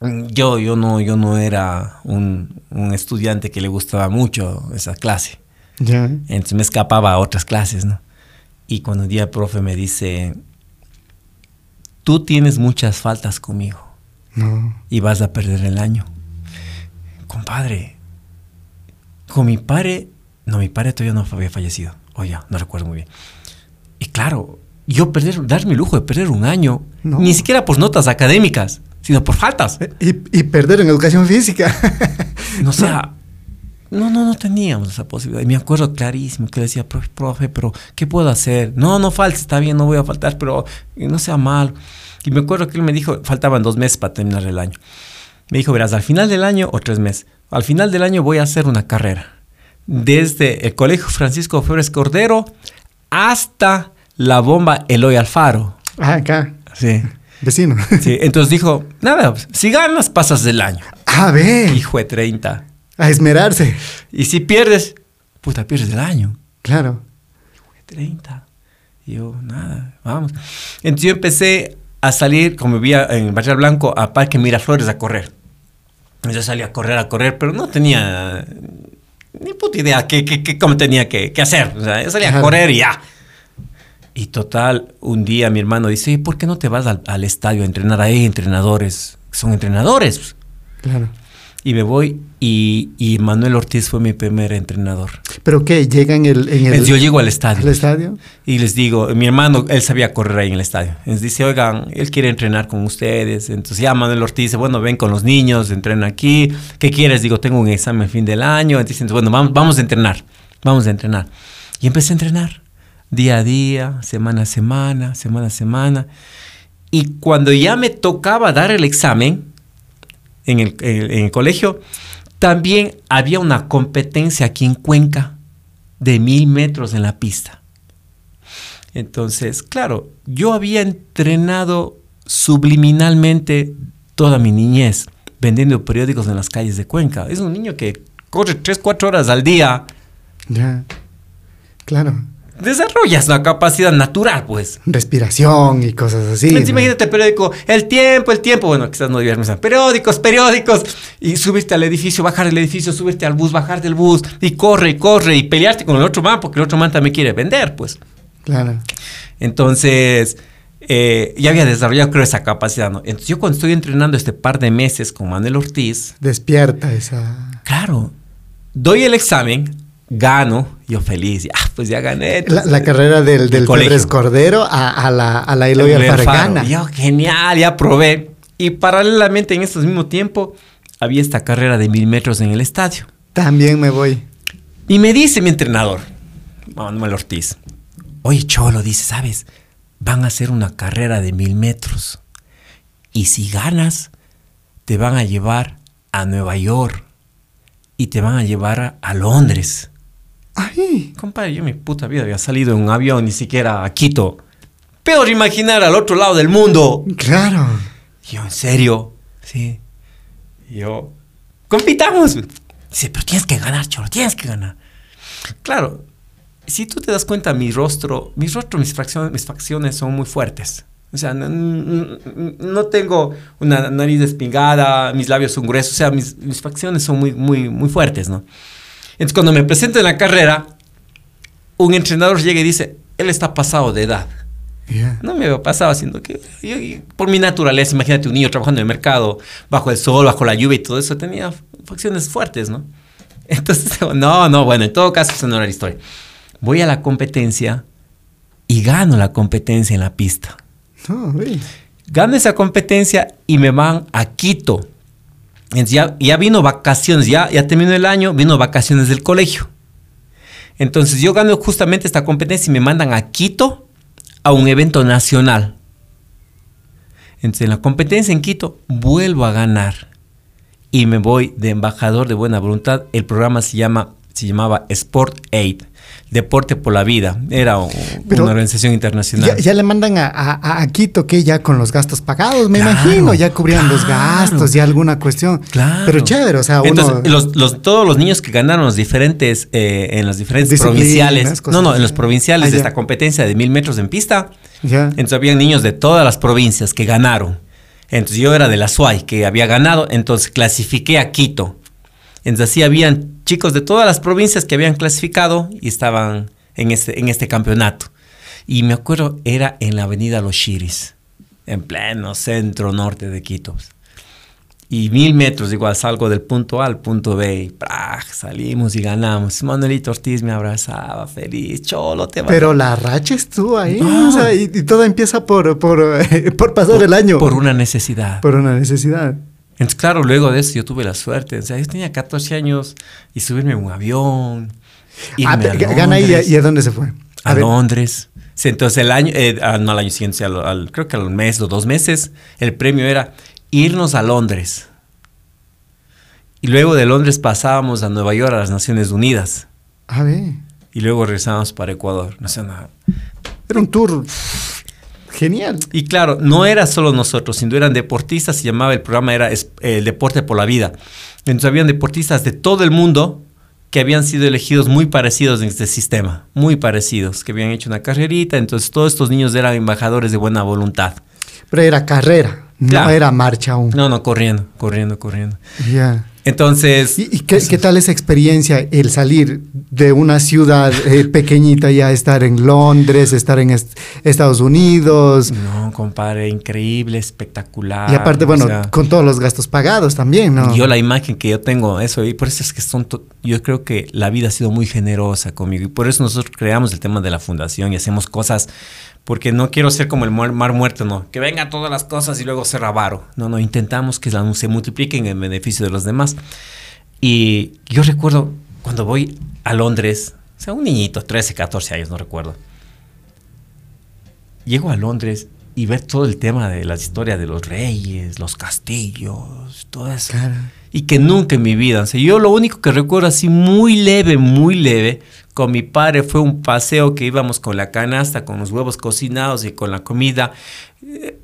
yo, yo, no, yo no era un, un estudiante que le gustaba mucho esa clase. Entonces me escapaba a otras clases, ¿no? Y cuando un día el profe me dice, tú tienes muchas faltas conmigo No. y vas a perder el año. Compadre, con mi padre, no, mi padre todavía no había fallecido. O ya, no recuerdo muy bien. Y claro, yo perder, darme el lujo de perder un año, No. ni siquiera por notas académicas, sino por faltas. Y, y perder en educación física. No o sea, no, no, no teníamos esa posibilidad. Y me acuerdo clarísimo que le decía, profe, profe, pero ¿qué puedo hacer? No, no faltes, está bien, no voy a faltar, pero eh, no sea mal. Y me acuerdo que él me dijo, faltaban dos meses para terminar el año. Me dijo, verás, al final del año o tres meses, al final del año voy a hacer una carrera. Desde el Colegio Francisco Flores Cordero hasta la bomba Eloy Alfaro. ah, acá, Sí. vecino. sí. Entonces dijo, nada, pues, si ganas, pasas del año. A ver, Hijo de 30. a esmerarse. Y si pierdes, puta, pierdes el año. Claro. 30. Y yo, nada, vamos. Entonces yo empecé a salir, como vivía en Barrio Blanco, a Parque Miraflores a correr. Yo salía a correr, a correr, pero no tenía ni puta idea qué, cómo tenía que, que hacer. O sea, yo salía a Claro. correr y ya. Y total, un día mi hermano dice, ¿por qué no te vas al, al estadio a entrenar? Ahí hay entrenadores, son entrenadores. Claro. Y me voy y, y Manuel Ortiz fue mi primer entrenador. ¿Pero qué? ¿Llega en el, en el, yo llego al estadio. al estadio? Y les digo, mi hermano, él sabía correr ahí en el estadio. Entonces dice, oigan, él quiere entrenar con ustedes. Entonces ya Manuel Ortiz dice, bueno, ven con los niños, entrena aquí. ¿Qué quieres? Digo, tengo un examen fin del año. Entonces bueno, vamos, vamos a entrenar. Vamos a entrenar. Y empecé a entrenar. Día a día, semana a semana, semana a semana. Y cuando ya me tocaba dar el examen en el, en el- colegio, también había una competencia aquí en Cuenca de mil metros en la pista. Entonces, claro, yo había entrenado subliminalmente toda mi niñez vendiendo periódicos en las calles de Cuenca. Es un niño que corre 3, 4 horas al día. Ya. Claro. Desarrollas una capacidad natural, pues. Respiración y cosas así. Entonces, ¿no? imagínate el periódico, el tiempo, el tiempo. Bueno, quizás no mencionar. Periódicos, periódicos. Y subirte al edificio, bajar del edificio, subirte al bus, bajar del bus. Y corre y corre y pelearte con el otro man porque el otro man también quiere vender, pues. Claro. Entonces, eh, ya había desarrollado, creo, esa capacidad. ¿no? Entonces, yo cuando estoy entrenando este par de meses con Manuel Ortiz, Despierta esa. claro, doy el examen, gano, yo feliz, ya, pues ya gané. La, la carrera del, del. Febres Cordero a, a la, a la Eloy El Alfaro Alfaro. gana. Yo, genial, ya probé. Y paralelamente, en este mismo tiempo, había esta carrera de mil metros en el estadio. También me voy. Y me dice mi entrenador, Manuel Ortiz, oye Cholo, dice, ¿sabes? Van a hacer una carrera de mil metros. Y si ganas, te van a llevar a Nueva York. Y te van a llevar a, a Londres. Ay. Compadre, yo mi puta vida había salido en un avión, ni siquiera a Quito. Peor imaginar al otro lado del mundo. Claro. Yo, ¿en serio? Sí. Yo, compitamos. Dice, pero tienes que ganar, cholo, tienes que ganar. Claro, si tú te das cuenta, mi rostro, mi rostro, mis facciones, mis facciones son muy fuertes. O sea, no, no- no tengo una nariz despingada, mis labios son gruesos, o sea, mis, mis facciones son muy, muy, muy fuertes, ¿no? Entonces, cuando me presento en la carrera, un entrenador llega y dice, él está pasado de edad. Ya. No me pasaba haciendo que yo- yo- por mi naturaleza, imagínate un niño trabajando en el mercado, bajo el sol, bajo la lluvia y todo eso, tenía facciones fuertes, ¿no? Entonces, no, no, bueno, en todo caso, esa no era la historia. Voy a la competencia y gano la competencia en la pista. No, uy. Gano esa competencia y me van a Quito. Ya, ya vino vacaciones, ya, ya terminó el año, vino vacaciones del colegio. Entonces yo gano justamente esta competencia y me mandan a Quito a un evento nacional. Entonces, en la competencia en Quito, vuelvo a ganar. Y me voy de embajador de buena voluntad. El programa se, llama, se llamaba Sport Aid. Deporte por la Vida. Era una organización internacional. Ya, ya le mandan a, a- a Quito que ya con los gastos pagados, me Claro, imagino, ya cubrían los gastos, ya alguna cuestión. Claro. Pero chévere, o sea, uno... Entonces, los, los- todos los niños que ganaron los diferentes, eh, en las diferentes provinciales, no, no, en los provinciales Ah, de esta competencia de mil metros en pista, ya. entonces habían niños de todas las provincias que ganaron. Entonces yo era de la SUAY que había ganado, entonces clasifiqué a Quito. Entonces así habían chicos de todas las provincias que habían clasificado y estaban en este, en este campeonato. Y me acuerdo, era en la avenida Los Chiris, en pleno centro norte de Quito. Y mil metros, igual salgo del punto A al punto B y ¡praj! salimos y ganamos. Manuelito Ortiz me abrazaba, feliz, cholo, te va Pero la racha estuvo ahí, No. o sea, y, y todo empieza por, por, por pasar el año. por una necesidad. Por una necesidad. Entonces, claro, luego de eso yo tuve la suerte. O sea, yo tenía 14 años y subirme en un avión. Ah, a gana ahí, Londres, ¿y a dónde se fue? a Londres. Sí, Entonces, el año, eh, ah, no al año siguiente, al, al- creo que al mes o dos meses, el premio era irnos a Londres. Y luego de Londres pasábamos a Nueva York, a las Naciones Unidas. A ver, Y luego regresábamos para Ecuador. No sé nada. era un tour genial. Y claro, no era solo nosotros, sino eran deportistas, se llamaba el programa, era es- el deporte por la vida. Entonces habían deportistas de todo el mundo que habían sido elegidos muy parecidos en este sistema, muy parecidos, que habían hecho una carrerita, entonces todos estos niños eran embajadores de buena voluntad. Pero era carrera, no era marcha aún. No, no, corriendo, corriendo, corriendo. Ya. Entonces, ¿Y, y qué, qué tal esa experiencia, el salir de una ciudad eh, pequeñita y a estar en Londres, estar en est- Estados Unidos? no, compadre, increíble, espectacular. y aparte, bueno, sea, con todos los gastos pagados también, ¿no? Yo la imagen que yo tengo, eso, y por eso es que son, to- yo creo que la vida ha sido muy generosa conmigo y por eso nosotros creamos el tema de la fundación y hacemos cosas, porque no quiero ser como el mar muerto, no, que vengan todas las cosas y luego ser avaro, no, no, intentamos que se multipliquen en beneficio de los demás. Y yo recuerdo cuando voy a Londres, o sea, un niñito, 13, 14 años, no recuerdo, llego a Londres y ver todo el tema de la historia de los reyes, los castillos, todo eso. Claro. Y que nunca en mi vida, o sea, yo lo único que recuerdo así muy leve, muy leve, con mi padre fue un paseo que íbamos con la canasta, con los huevos cocinados y con la comida eh,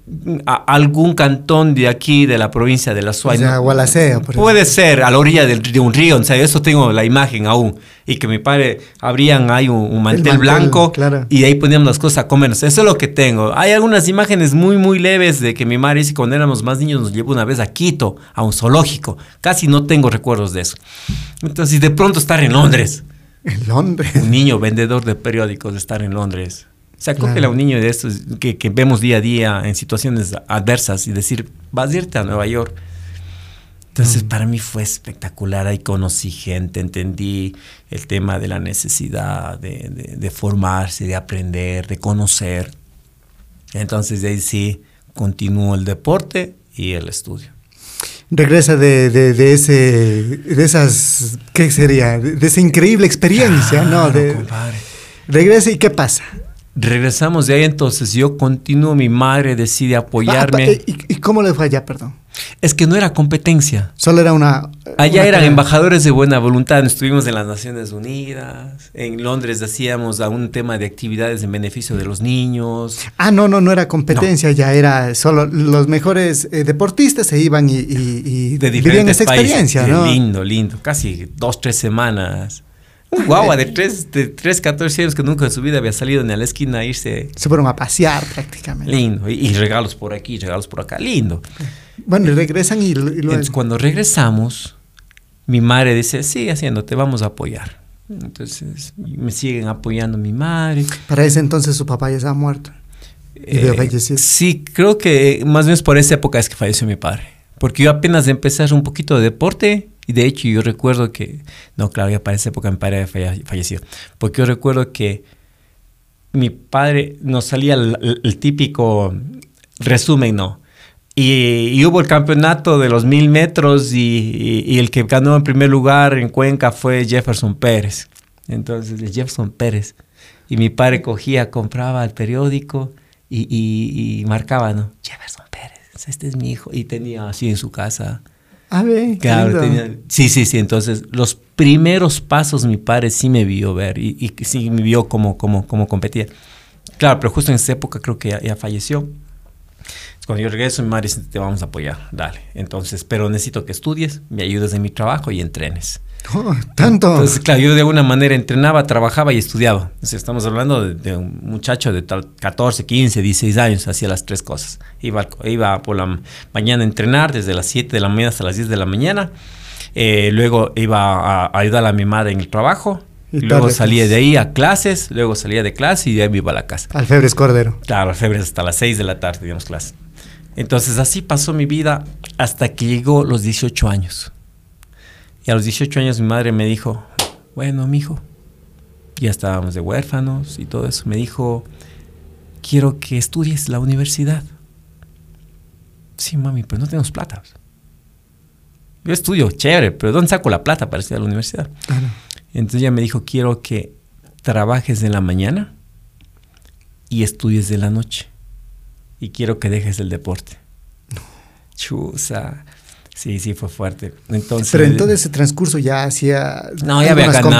a algún cantón de aquí, de la provincia de la Suay. O sea, ¿no? Gualaceo, por Puede ser, a la orilla de un río, o sea, eso tengo la imagen aún. Y que mi padre abrían ahí un, un mantel, mantel, blanco claro. y ahí poníamos las cosas a comer. Eso es lo que tengo. Hay algunas imágenes muy, muy leves de que mi madre dice cuando éramos más niños nos llevó una vez a Quito, a un zoológico. Casi no tengo recuerdos de eso. Entonces, de pronto estar en Londres. En Londres. Un niño vendedor de periódicos de estar en Londres. O sea, cógele a un niño de estos que, que vemos día a día en situaciones adversas y decir, vas a irte a Nueva York. Entonces, para mí fue espectacular. Ahí conocí gente, entendí el tema de la necesidad de, de- de formarse, de aprender, de conocer. Entonces, de ahí sí, continúo el deporte y el estudio. Regresa de, de, de ese, de esas, ¿qué sería? De, esa increíble experiencia, ¿no? Claro, De, compadre. regresa y ¿qué pasa? Regresamos de ahí, entonces yo continúo, mi madre decide apoyarme. Ah, pa- ¿Y, y cómo le fue allá, perdón? Es que no era competencia. Solo era una... Allá una eran embajadores de buena voluntad, estuvimos en las Naciones Unidas, en Londres hacíamos a un tema de actividades en beneficio de los niños. Ah, no, no, no era competencia, ya era solo los mejores eh, deportistas se iban y, y- y De vivían diferentes esa países. experiencia, ¿no? Lindo, lindo, casi dos, tres semanas. Un guagua de tres, de tres, 14 años que nunca en su vida había salido ni a la esquina a irse. Se fueron a pasear prácticamente. Lindo, y, y regalos por aquí, regalos por acá, lindo. Bueno, y regresan y, y luego... Entonces, cuando regresamos, mi madre dice, sigue haciendo, te vamos a apoyar. Entonces, me siguen apoyando mi madre. Para ese entonces su papá ya estaba muerto. Y Eh, fallecer. sí, creo que más o menos por esa época es que falleció mi padre. Porque yo apenas empecé a hacer un poquito de deporte y de hecho yo recuerdo que, no, claro, ya para esa época mi padre había falle- fallecido. Porque yo recuerdo que mi padre nos salía el, el- típico resumen, ¿no? Y, y hubo el campeonato de los mil metros y, y- y el que ganó en primer lugar en Cuenca fue Jefferson Pérez. Entonces, Jefferson Pérez. Y mi padre cogía, compraba el periódico y marcaba, ¿no? Jefferson Pérez. este es mi hijo. Y tenía así en su casa. A ver, qué Claro, tenía- sí, sí, sí. Entonces, los primeros pasos mi padre sí me vio ver y, y sí me vio cómo, cómo, cómo competía. Claro, pero justo en esa época creo que ya, ya falleció. Cuando yo regreso, mi madre dice, te vamos a apoyar, dale. Entonces, pero necesito que estudies, me ayudes en mi trabajo y entrenes. Oh, tanto. Entonces, claro, yo de alguna manera entrenaba, trabajaba y estudiaba. Entonces, estamos hablando de, de un muchacho de tal 14, 15, 16 años, hacía las tres cosas. Iba, iba por la mañana a entrenar desde las 7 de la mañana hasta las 10 de la mañana. Eh, luego iba a, a ayudar a mi madre en el trabajo. Y luego salía pues. de ahí a clases, luego salía de clase y de ahí me iba a la casa. Alfebres Cordero. Claro, febrero hasta las 6 de la tarde, digamos, clase. Entonces así pasó mi vida hasta que llegó los 18 años. Y a los 18 años mi madre me dijo, bueno, mijo, ya estábamos de huérfanos y todo eso. Me dijo, quiero que estudies la universidad. Sí, mami, pero no tenemos plata. Yo estudio, chévere, pero ¿dónde saco la plata para estudiar a la universidad? Entonces ella me dijo, quiero que trabajes en la mañana y estudies de la noche. Y quiero que dejes el deporte. Chusa. Sí, sí, fue fuerte. Entonces, Pero en todo ese transcurso ya hacía. no, ya había ganado,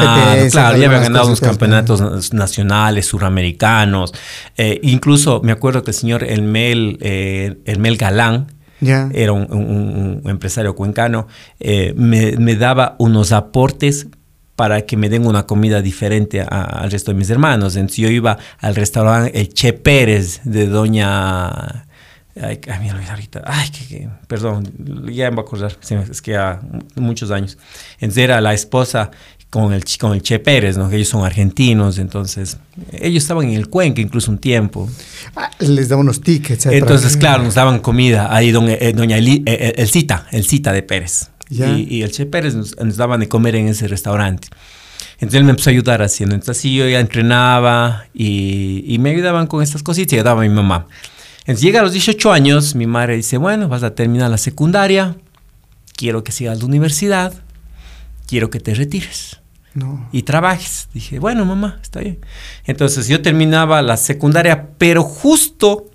claro, ya había ganado unos campeonatos nacionales, suramericanos. Eh, incluso me acuerdo que el señor Elmel, eh, Elmel Galán, era un, un- un empresario cuencano, eh, me, me daba unos aportes para que me den una comida diferente a- al resto de mis hermanos. Entonces yo iba al restaurante El Che Pérez de doña... Ay, ay, olvidé ahorita. Ay, que, que- perdón, ya me voy a acordar. Es que ya muchos años. Entonces era la esposa con el, con el Che Pérez, ¿no? Que ellos son argentinos, entonces ellos estaban en el Cuenca incluso un tiempo. Ah, les daba unos tickets. Entonces, claro, nos daban comida ahí, don, eh, doña Eli- eh, eh, el Cita, el Cita de Pérez. Ya. Y, y el Che Pérez nos, nos daban de comer en ese restaurante. Entonces él me empezó a ayudar haciendo. Entonces así yo ya entrenaba y, y me ayudaban con estas cositas y ayudaba a mi mamá. Entonces llega a los 18 años, mi madre dice, bueno, vas a terminar la secundaria, quiero que sigas la universidad, quiero que te retires No. y trabajes. Dije, bueno, mamá, está bien. Entonces yo terminaba la secundaria, pero justo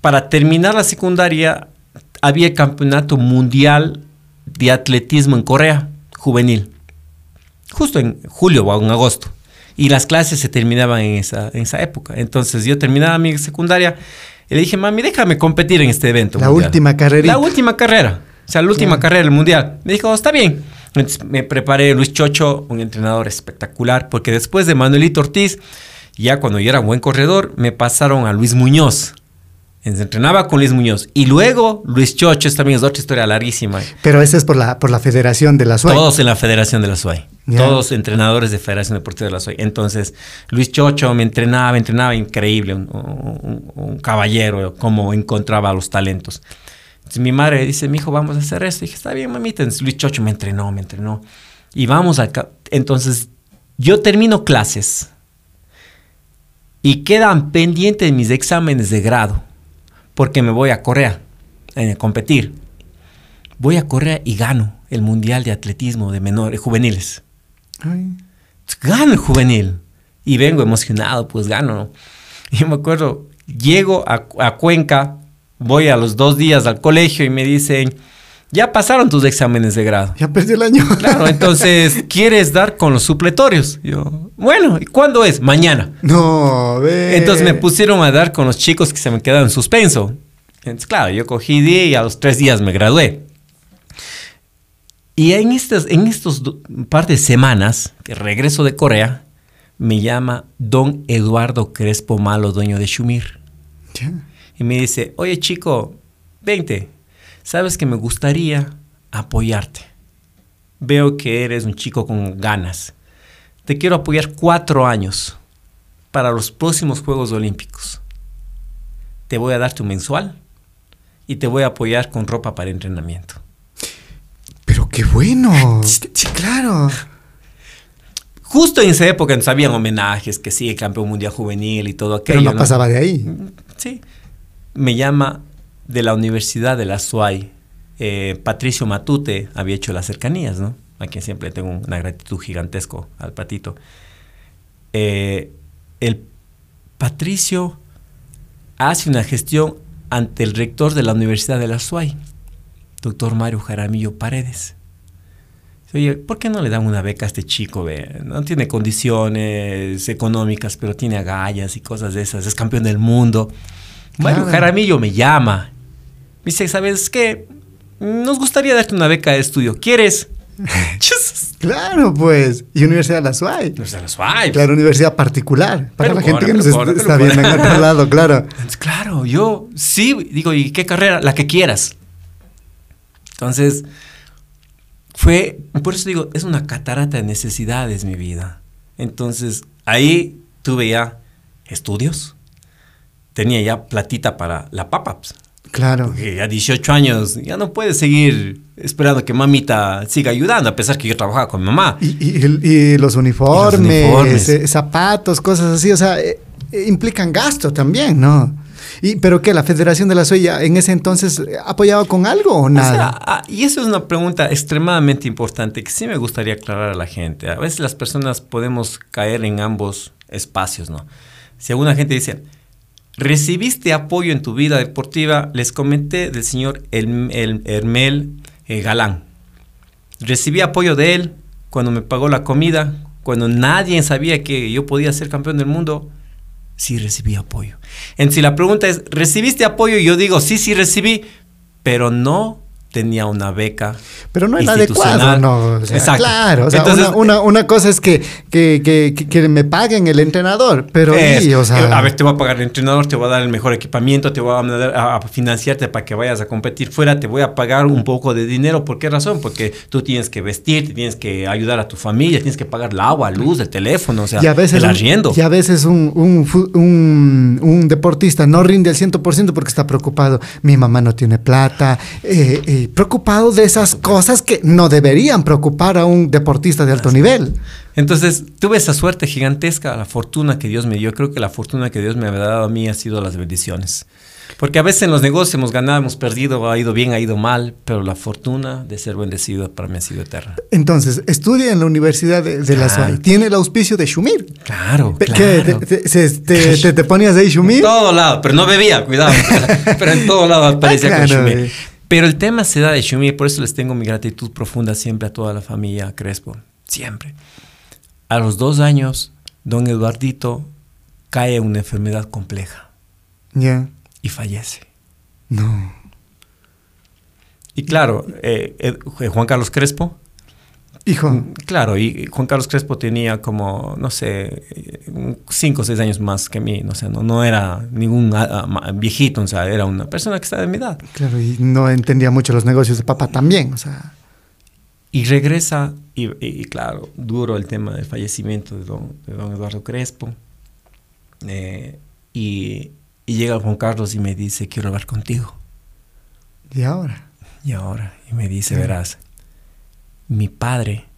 para terminar la secundaria había el campeonato mundial de atletismo en Corea, juvenil. Justo en julio o en agosto. Y las clases se terminaban en esa, en esa época. Entonces yo terminaba mi secundaria y le dije, mami, déjame competir en este evento. La mundial". última carrerita. La última carrera. O sea, la última carrera del mundial. Me dijo, está bien. Entonces me preparé Luis Chocho, un entrenador espectacular, porque después de Manuelito Ortiz, ya cuando yo era buen corredor, me pasaron a Luis Muñoz. Entrenaba con Luis Muñoz. Y luego Luis Chocho, esta también es otra historia larguísima. Pero ese es por la, por la Federación de la SUAY. Todos en la Federación de la SUAY. Todos entrenadores de Federación Deportiva de la SUAY. Entonces, Luis Chocho me entrenaba, entrenaba increíble, un, un- un caballero, cómo encontraba los talentos. Entonces, mi madre dice, mi hijo, vamos a hacer esto. Y dije, está bien, mamita. Entonces, Luis Chocho me entrenó, me entrenó. Y vamos acá. Entonces, yo termino clases y quedan pendientes mis exámenes de grado porque me voy a Corea a competir. Voy a Corea y gano el Mundial de Atletismo de menores, juveniles. Ay. Gano el juvenil. Y vengo emocionado, pues gano. ¿no? Y me acuerdo, llego a, a Cuenca, voy a los dos días al colegio y me dicen, ya pasaron tus exámenes de grado. Ya perdió el año. Claro, entonces, ¿quieres dar con los supletorios? Yo, bueno, ¿y cuándo es? Mañana. No, ve. Entonces me pusieron a dar con los chicos que se me quedaron en suspenso. Entonces, claro, yo cogí día y a los tres días me gradué. Y en estas en estos par de semanas que regreso de Corea, me llama don Eduardo Crespo Malo, dueño de Shumir. Y me dice, oye chico, vente, sabes que me gustaría apoyarte. Veo que eres un chico con ganas. Te quiero apoyar cuatro años para los próximos Juegos Olímpicos. Te voy a dar tu mensual y te voy a apoyar con ropa para entrenamiento. Pero qué bueno. Sí, claro. Justo en esa época nos habían homenajes, que sí, el campeón mundial juvenil y todo aquello. Pero no pasaba de ahí. Sí. Me llama de la Universidad de la SUAY. eh, Patricio Matute había hecho las cercanías, ¿no? A quien siempre tengo una gratitud gigantesco al patito. Eh, el Patricio hace una gestión ante el rector de la Universidad de la SUAY, doctor Mario Jaramillo Paredes. Oye, ¿por qué no le dan una beca a este chico? Ve? No tiene condiciones económicas, pero tiene agallas y cosas de esas. Es campeón del mundo. Mario Claro. Jaramillo me llama. Me dice, ¿sabes qué? Nos gustaría darte una beca de estudio. ¿Quieres? Claro, pues. Y Universidad de la SUAY. No se las va. Claro, universidad particular. Para Pero la gente que nos pero est- cobra, pero está viendo en otro lado, claro. Claro, yo sí, digo, ¿y qué carrera? La que quieras. Entonces, fue, por eso digo, es una catarata de necesidades mi vida. Entonces, ahí tuve ya estudios, tenía ya platita para la papa. pues, Claro. Porque a 18 años ya no puedes seguir esperando que mamita siga ayudando, a pesar que yo trabajaba con mi mamá. Y, y- y- y los uniformes, eh, zapatos, cosas así, o sea, eh, eh, implican gasto también, ¿no? Y, ¿Pero qué? ¿La Federación de la Suya en ese entonces apoyaba con algo o O nada? sea, ah, y eso es una pregunta extremadamente importante que sí me gustaría aclarar a la gente. A veces las personas podemos caer en ambos espacios, ¿no? Si alguna gente dice, ¿recibiste apoyo en tu vida deportiva? Les comenté del señor El- El- Hermel eh, Galán. Recibí apoyo de él cuando me pagó la comida, cuando nadie sabía que yo podía ser campeón del mundo. Sí recibí apoyo. En si la pregunta es, ¿recibiste apoyo? Yo digo, sí, sí recibí, pero no tenía una beca. Pero no es institucional. adecuado, ¿no? O sea, Exacto. Claro, o sea, Entonces, una, una- una cosa es que, que, que- que- me paguen el entrenador, pero es, y, o sea, eh, a ver, te voy a pagar el entrenador, te voy a dar el mejor equipamiento, te voy a, mandar a- a financiarte para que vayas a competir fuera, te voy a pagar un poco de dinero. ¿Por qué razón? Porque tú tienes que vestir, tienes que ayudar a tu familia, tienes que pagar el agua, luz, el teléfono, o sea, y a veces, el un, arriendo. y a veces un, un un- un deportista no rinde al 100% porque está preocupado. Mi mamá no tiene plata. eh, eh, preocupado de esas cosas que no deberían preocupar a un deportista de alto nivel. Entonces, tuve esa suerte gigantesca, la fortuna que Dios me dio. Creo que la fortuna que Dios me ha dado a mí ha sido las bendiciones. Porque a veces en los negocios hemos ganado, hemos perdido, ha ido bien, ha ido mal, pero la fortuna de ser bendecido para mí ha sido eterna. Entonces, estudia en la Universidad de, de la Claro. SUAY. Tiene el auspicio de Shumir. Claro, claro. ¿qué? ¿Te, te- se- te- te- te ponías ahí En Shumir? todo lado, pero no bebía, cuidado. pero en todo lado aparecía Ah, con claro, Shumir. Pero el tema se da de Shumir, por eso les tengo mi gratitud profunda siempre a toda la familia Crespo. Siempre. A los dos años, don Eduardito cae en una enfermedad compleja Ya. y fallece. No. Y claro, eh, eh, Juan Carlos Crespo, Hijo. claro, y Juan Carlos Crespo tenía como, no sé, cinco o seis años más que mí, no sé, no, no era ningún ah, ah, viejito, o sea, era una persona que estaba de mi edad. Claro, y no entendía mucho los negocios de papá también, o sea. Y regresa, y, y- y claro, duro el tema del fallecimiento de don, de don Eduardo Crespo. Eh, y, y llega Juan Carlos y me dice, quiero hablar contigo. ¿Y ahora? Y ahora, y me dice, verás, mi padre,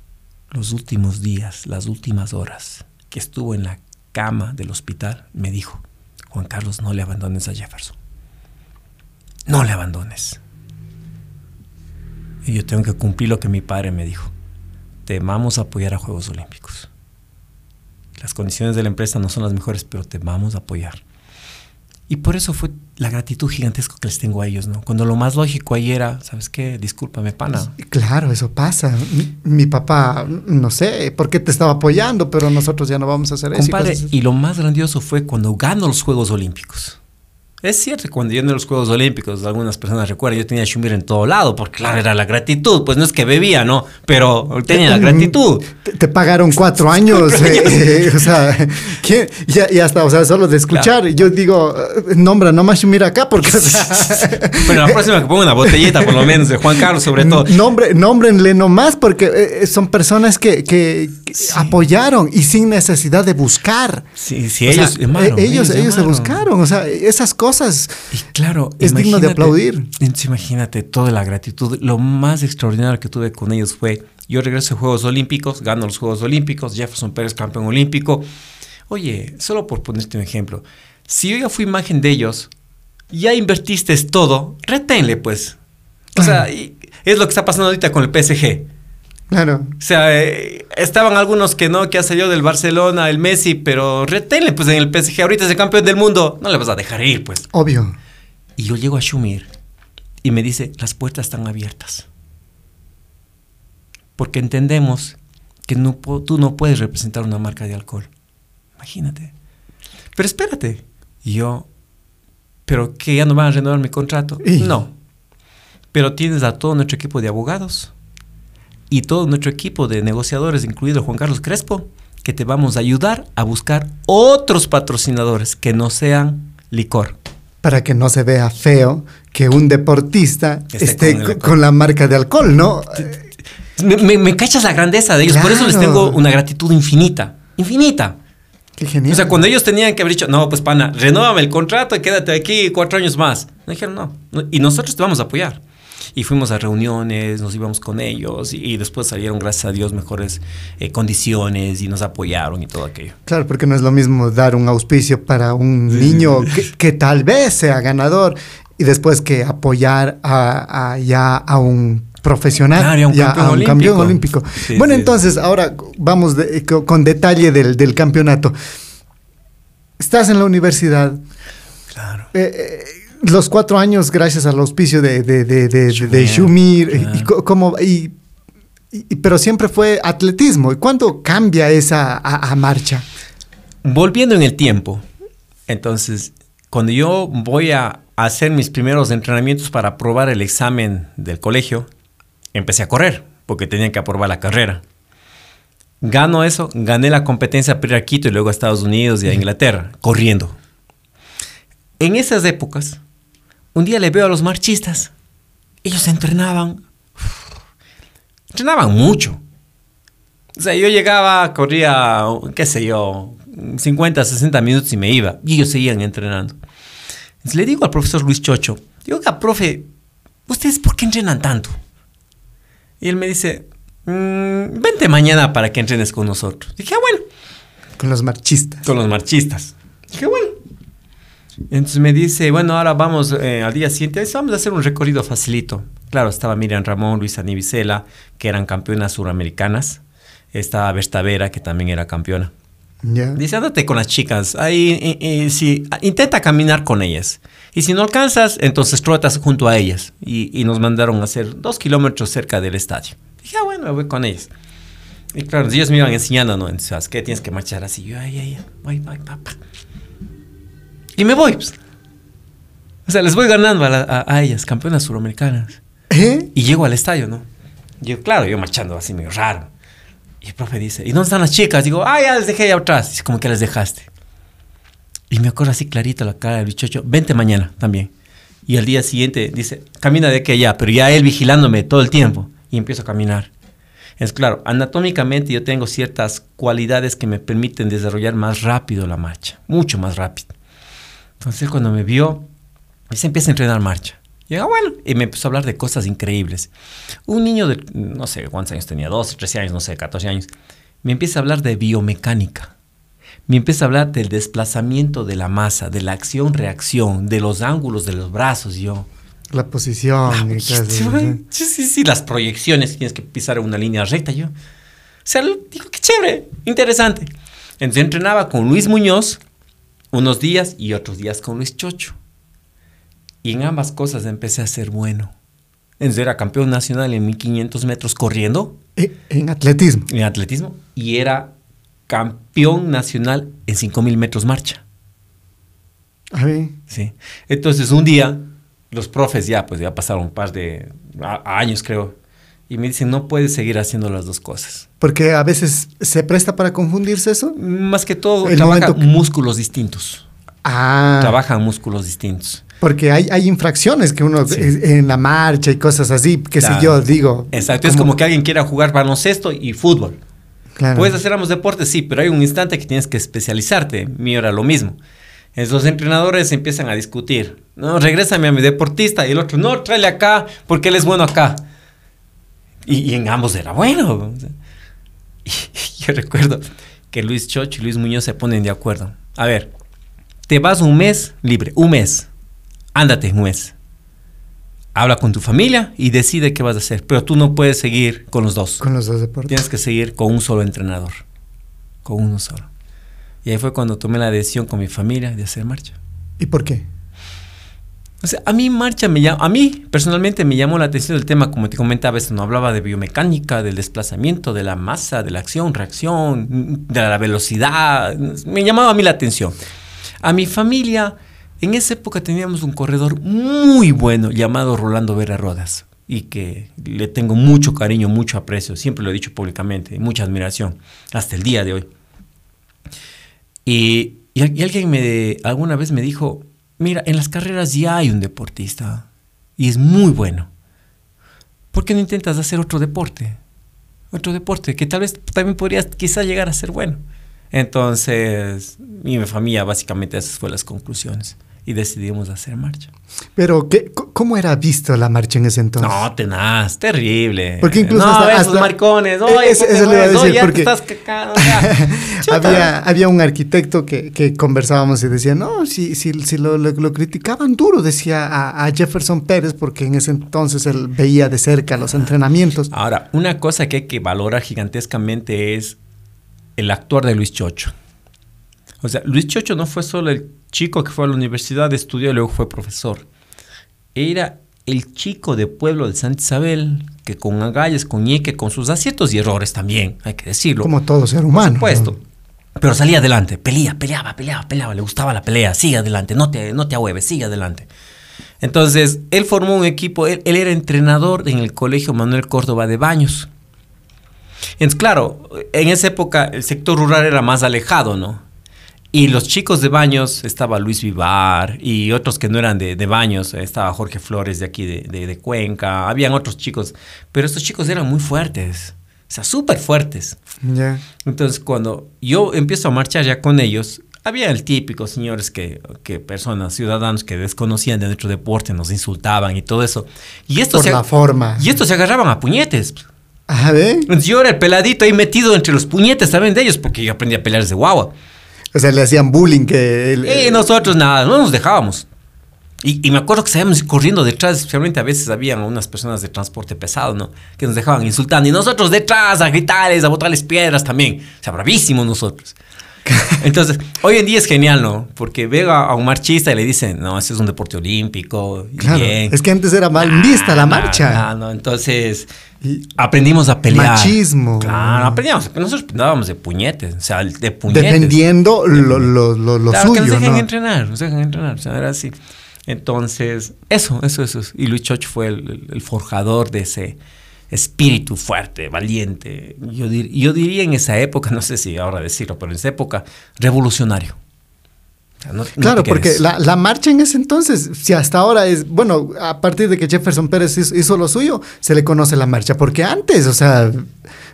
los últimos días, las últimas horas que estuvo en la cama del hospital, me dijo, Juan Carlos, no le abandones a Jefferson. No le abandones. Y yo tengo que cumplir lo que mi padre me dijo. Te vamos a apoyar a Juegos Olímpicos. Las condiciones de la empresa no son las mejores, pero te vamos a apoyar. Y por eso fue la gratitud gigantesca que les tengo a ellos, ¿no? Cuando lo más lógico ahí era, ¿sabes qué? Discúlpame, pana. Claro, eso pasa. Mi, mi papá, no sé por qué te estaba apoyando, pero nosotros ya no vamos a hacer eso. y y lo más grandioso fue cuando gano los Juegos Olímpicos. Es cierto cuando yo en los Juegos Olímpicos, algunas personas recuerdan, yo tenía Shumir en todo lado, porque claro, era la gratitud. Pues no es que bebía, ¿no? Pero tenía la gratitud. Te, te pagaron cuatro años. eh, eh, o sea, ¿quién? Ya, ya está, o sea, solo de escuchar. Yo digo, eh, nombra nomás mira acá, porque. o sea, Pero la próxima que ponga una botellita, por lo menos, de Juan Carlos, sobre todo. Nombre, nómbrenle nomás, porque eh, son personas que- que Sí. apoyaron y sin necesidad de buscar. Sí, sí, O sea, ellos, hermano, eh, ellos, ellos se llamaron. buscaron. O sea, esas cosas. Y claro, Es digno de aplaudir. Imagínate toda la gratitud. Lo más extraordinario que tuve con ellos fue, yo regreso a Juegos Olímpicos, gano los Juegos Olímpicos, Jefferson Pérez campeón olímpico. Oye, solo por ponerte un ejemplo, si yo ya fui imagen de ellos, ya invertiste todo, reténle pues. O sea, es lo que está pasando ahorita con el PSG. Claro. O sea, eh, estaban algunos que no, que ha salido del Barcelona, el Messi, pero reténle pues en el PSG. Ahorita es el campeón del mundo, no le vas a dejar ir pues. Obvio. Y yo llego a Shumir y me dice, las puertas están abiertas. Porque entendemos que no, tú no puedes representar una marca de alcohol. Imagínate. Pero espérate. Y yo, ¿pero que ya no van a renovar mi contrato? Y- No. Pero tienes a todo nuestro equipo de abogados y todo nuestro equipo de negociadores, incluido Juan Carlos Crespo, que te vamos a ayudar a buscar otros patrocinadores que no sean licor. Para que no se vea feo que un deportista Esté esté con la marca de alcohol, ¿no? Me, me- me cachas la grandeza de ellos, por eso les tengo una gratitud infinita, infinita. Qué genial. O sea, cuando ellos tenían que haber dicho, no, pues pana, renóvame el contrato y quédate aquí cuatro años más. No dijeron, no. no, Y nosotros te vamos a apoyar. Y fuimos a reuniones, nos íbamos con ellos y, y después salieron, gracias a Dios, mejores eh, condiciones y nos apoyaron y todo aquello. Claro, porque no es lo mismo dar un auspicio para un niño que, que tal vez sea ganador y después que apoyar a, a ya a un profesional, Claro, y a un ya campeón a un olímpico. campeón olímpico. Sí, bueno, sí. entonces ahora vamos de- con detalle del, del campeonato. Estás en la universidad, Claro. eh, eh, los cuatro años gracias al auspicio de, de, de, de, de- de Shumir, Shumir, y- como, y, y- pero siempre fue atletismo. ¿Y cuándo cambia esa a, a marcha? Volviendo en el tiempo, entonces, cuando yo voy a hacer mis primeros entrenamientos para aprobar el examen del colegio, empecé a correr, porque tenía que aprobar la carrera. Gano eso, gané la competencia para ir a Quito y luego a Estados Unidos y a Inglaterra, corriendo. En esas épocas, un día le veo a los marchistas. Ellos entrenaban. Entrenaban mucho. O sea, yo llegaba, corría, qué sé yo, 50, 60 minutos y me iba. Y ellos seguían entrenando. Entonces, le digo al profesor Luis Chocho, digo, oiga, profe, ¿ustedes por qué entrenan tanto? Y él me dice, "Mm, vente mañana para que entrenes con nosotros. Dije, ah, bueno, Con los marchistas. con los marchistas. Dije, bueno. Entonces me dice, bueno, ahora vamos eh, al día siguiente, vamos a hacer un recorrido facilito. Claro, estaba Miriam Ramón, Luisa Nivicela, que eran campeonas suramericanas. Estaba Berta Vera, que también era campeona. Ya. Dice, ándate con las chicas. Ahí, y- y si, intenta caminar con ellas. Y si no alcanzas, entonces trotas junto a ellas. Y, y nos mandaron a hacer dos kilómetros cerca del estadio. Dije, ah, bueno, me voy con ellas. Y claro, ellos me iban enseñando, ¿no? Entonces, ¿sabes qué? Tienes que marchar así. Yo, ay, ay, ay, voy, voy, papá. Y me voy, pues. O sea, les voy ganando a, la- a- a ellas, campeonas suramericanas. ¿Eh? Y llego al estadio, ¿no? Yo, claro, yo marchando así medio raro. Y el profe dice, ¿y dónde están las chicas? Digo, ah, ya les dejé allá atrás. Dice, ¿cómo que les dejaste? Y me acuerdo así clarito la cara del bichocho, vente mañana también. Y al día siguiente dice, camina de aquí a allá, pero ya él vigilándome todo el tiempo. Y empiezo a caminar. Es claro, anatómicamente yo tengo ciertas cualidades que me permiten desarrollar más rápido la marcha, mucho más rápido. Entonces cuando me vio, se empieza a entrenar marcha. Y "Ah, bueno, y me empezó a hablar de cosas increíbles. Un niño de, no sé cuántos años tenía, 12, 13 años, no sé, 14 años, me empieza a hablar de biomecánica. Me empieza a hablar del desplazamiento de la masa, de la acción-reacción, de los ángulos de los brazos. Y yo, La posición. Ah, y sí, sí, sí, sí, las proyecciones tienes que pisar una línea recta. Yo, o sea, digo, qué chévere, interesante. Entonces entrenaba con Luis Muñoz unos días y otros días con Luis Chocho. Y en ambas cosas empecé a ser bueno. Entonces era campeón nacional en 1500 metros corriendo, Eh, En atletismo. en atletismo, y era campeón nacional en 5000 metros marcha. A ver. Sí. Entonces un día, los profes ya, pues ya pasaron un par de a- años, creo, y me dicen, no puedes seguir haciendo las dos cosas. Porque a veces se presta para confundirse eso. Más que todo, El que- músculos distintos. Ah. Trabajan músculos distintos. Porque hay, hay infracciones que uno Sí. en la marcha y cosas así, que Claro. yo, digo. Exacto, es como que alguien quiera jugar baloncesto y fútbol. Claro. Puedes hacer ambos deportes, sí, pero hay un instante que tienes que especializarte. Mío era lo mismo. Entonces los entrenadores empiezan a discutir. No, regrésame a mi deportista. Y el otro, no, tráele acá, porque él es bueno acá. Y, y en ambos era bueno. Y, yo recuerdo que Luis Chocho y Luis Muñoz se ponen de acuerdo. A ver, te vas un mes libre, un mes. Ándate un mes. Habla con tu familia y decide qué vas a hacer. Pero tú no puedes seguir con los dos. Con los dos deportes. Tienes que seguir con un solo entrenador. Con uno solo. Y ahí fue cuando tomé la decisión con mi familia de hacer marcha. ¿Y por qué? A mí marcha me llama, a mí personalmente me llamó la atención el tema, como te comentaba, esto no hablaba de biomecánica, del desplazamiento, de la masa, de la acción, reacción, de la velocidad, me llamaba a mí la atención. A mi familia, en esa época teníamos un corredor muy bueno llamado Rolando Vera Rodas y que le tengo mucho cariño, mucho aprecio, siempre lo he dicho públicamente, mucha admiración, hasta el día de hoy. Y, y alguien me, alguna vez me dijo, Mira, en las carreras ya hay un deportista y es muy bueno. ¿Por qué no intentas hacer otro deporte? Otro deporte que tal vez también podrías quizá llegar a ser bueno. Entonces, mi familia básicamente esas fueron las conclusiones y decidimos hacer marcha. Pero, ¿qué, ¿cómo era visto la marcha en ese entonces? No, tenaz, terrible. Porque incluso no, hasta, esos maricones, oye, eso, eso le iba a decir, porque estás cacado, había, había un arquitecto que, que, conversábamos y decía, no, si, si, si lo, lo, lo, criticaban duro, decía a, a, Jefferson Pérez, porque en ese entonces él veía de cerca los entrenamientos. Ahora, una cosa que hay que valorar gigantescamente es el actuar de Luis Chocho. O sea, Luis Chocho no fue solo el chico que fue a la universidad, estudió y luego fue profesor. Era el chico de pueblo de Santa Isabel, que con agallas, con ñeque, con sus aciertos y errores también, hay que decirlo. Como todo ser humano. Por supuesto. ¿no? Pero salía adelante, pelea, peleaba, peleaba, peleaba, le gustaba la pelea, sigue adelante, no te, no te ahueves, sigue adelante. Entonces, él formó un equipo, él, él, era entrenador en el colegio Manuel Córdoba de Baños. Entonces, claro, en esa época el sector rural era más alejado, ¿no? Y los chicos de Baños, estaba Luis Vivar y otros que no eran de, de Baños, estaba Jorge Flores de aquí de, de, de, Cuenca, habían otros chicos, pero estos chicos eran muy fuertes, o sea, súper fuertes. Yeah. Entonces, cuando yo empiezo a marchar ya con ellos, había el típico señores que, que personas, ciudadanos que desconocían de nuestro deporte, nos insultaban y todo eso. Y estos Por se, la forma. Y estos se agarraban a puñetes. A ver. Yo era el peladito ahí metido entre los puñetes también de ellos, porque yo aprendí a pelear desde guagua. O sea, le hacían bullying que... Él, y nosotros nada, no nos dejábamos. Y, y, me acuerdo que salíamos corriendo detrás, especialmente a veces habían unas personas de transporte pesado, ¿no? Que nos dejaban insultando. Y nosotros detrás a gritarles, a botarles piedras también. O sea, bravísimos nosotros. Entonces, hoy en día es genial, ¿no? Porque veo a, un marchista y le dicen, no, ese es un deporte olímpico. Claro, bien. es que antes era mal Ah, vista la marcha. No, no, entonces aprendimos a pelear. Machismo. Claro, aprendíamos. Nosotros dábamos de puñetes, o sea, de puñetes. Defendiendo lo, lo, lo, lo claro, suyo, que nos dejen ¿no? entrenar, nos dejen entrenar, o sea, era así. Entonces, eso, eso, eso. Y Luis Choch fue el forjador de ese espíritu fuerte, valiente. Yo, dir, yo, diría en esa época, no sé si ahora decirlo, pero en esa época, revolucionario. No, claro, no porque la, la, marcha en ese entonces, si hasta ahora es, bueno, a partir de que Jefferson Pérez hizo, hizo, lo suyo, se le conoce la marcha, porque antes, o sea,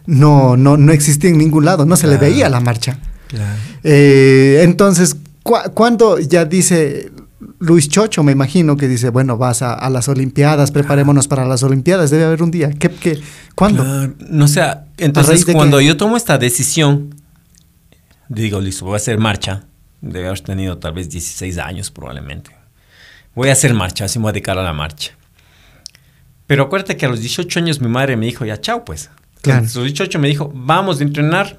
no, no, no existía en ningún lado, no se claro. le veía la marcha. Claro. Eh, entonces, cu cuando ya dice Luis Chocho, me imagino que dice, bueno, vas a, a, las Olimpiadas, preparémonos para las Olimpiadas, debe haber un día. ¿Qué, qué, ¿Cuándo? Claro. No sé, sea, entonces cuando que... yo tomo esta decisión, digo, listo, voy a hacer marcha, debe haber tenido tal vez 16 años probablemente. Voy a hacer marcha, así me voy a dedicar a la marcha. Pero acuérdate que a los 18 años mi madre me dijo, ya, chao, pues. Claro. A los 18 me dijo, vamos a entrenar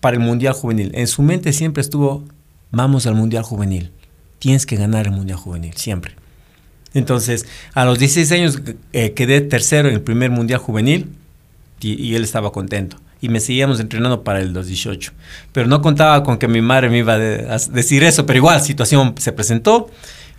para el Mundial Juvenil. En su mente siempre estuvo, vamos al Mundial Juvenil tienes que ganar el Mundial Juvenil, siempre. Entonces, a los 16 años eh, quedé tercero en el primer Mundial Juvenil y, y, él estaba contento. Y me seguíamos entrenando para el 2018. Pero no contaba con que mi madre me iba a, de, a decir eso, pero igual, situación se presentó.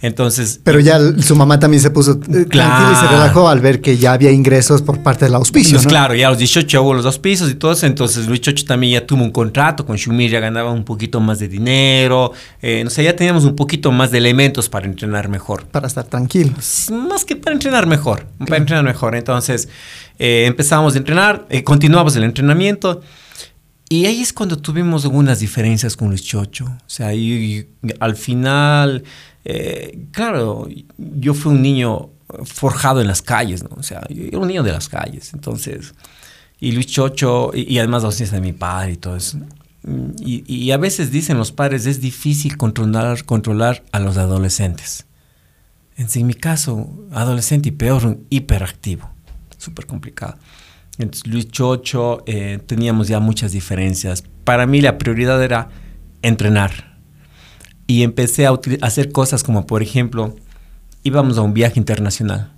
Entonces. Pero ya su mamá también se puso eh, claro. tranquila y se relajó al ver que ya había ingresos por parte del auspicio. Pues ¿no? Claro, ya a los 18 hubo los dos pisos y todo eso. Entonces Luis Chocho también ya tuvo un contrato con Shumir, ya ganaba un poquito más de dinero. Eh, no sé, ya teníamos un poquito más de elementos para entrenar mejor. Para estar tranquilos. Más que para entrenar mejor. Claro. Para entrenar mejor. Entonces eh, empezamos a entrenar, eh, continuamos el entrenamiento. Y ahí es cuando tuvimos algunas diferencias con Luis Chocho. O sea, y, y al final, eh, claro, yo fui un niño forjado en las calles, ¿no? O sea, yo era un niño de las calles. Entonces, y Luis Chocho, y, y además la ausencia de mi padre y todo eso. Y, a veces dicen los padres, es difícil controlar, a los adolescentes. En mi caso, adolescente y peor, hiperactivo. Súper complicado. Entonces, Luis Chocho, eh, teníamos ya muchas diferencias. Para mí la prioridad era entrenar. Y empecé a, hacer cosas como, por ejemplo, íbamos a un viaje internacional.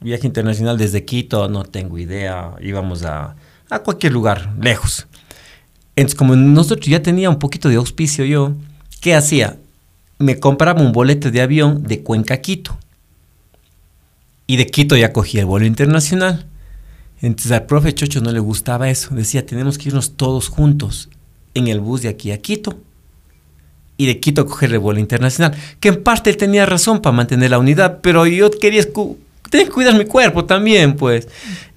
Viaje internacional desde Quito, no tengo idea, íbamos a, a cualquier lugar, lejos. Entonces, como nosotros ya tenía un poquito de auspicio yo, ¿qué hacía? Me compraba un boleto de avión de Cuenca a Quito. Y de Quito ya cogía el vuelo internacional. Entonces al profe Chocho no le gustaba eso. Decía, tenemos que irnos todos juntos en el bus de aquí a Quito. Y de Quito coger el vuelo internacional. Que en parte él tenía razón para mantener la unidad, pero yo quería tenía que cuidar mi cuerpo también, pues.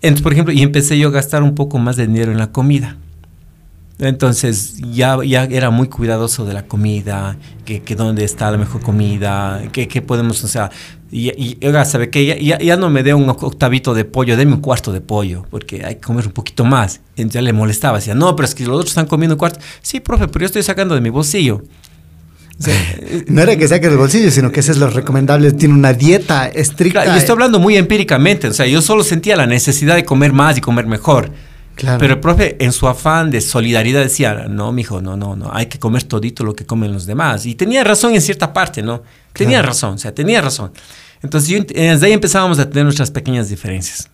Entonces, por ejemplo, y empecé yo a gastar un poco más de dinero en la comida. Entonces ya, ya era muy cuidadoso de la comida, que, que dónde está la mejor comida, que, que podemos, o sea, y, y ¿sabe qué? Ya, ya, ya, no me dé un octavito de pollo, déme un cuarto de pollo, porque hay que comer un poquito más. Entonces ya le molestaba, decía, no, pero es que los otros están comiendo un cuarto. Sí, profe, pero yo estoy sacando de mi bolsillo. O sea, no era que saque del bolsillo, sino que ese es lo recomendable. Tiene una dieta estricta. Claro, y estoy hablando muy empíricamente. O sea, yo solo sentía la necesidad de comer más y comer mejor. Claro. Pero el profe, en su afán de solidaridad, decía: No, mijo, no, no, no, hay que comer todito lo que comen los demás. Y tenía razón en cierta parte, ¿no? Tenía claro. razón, o sea, tenía razón. Entonces, yo, desde ahí empezábamos a tener nuestras pequeñas diferencias.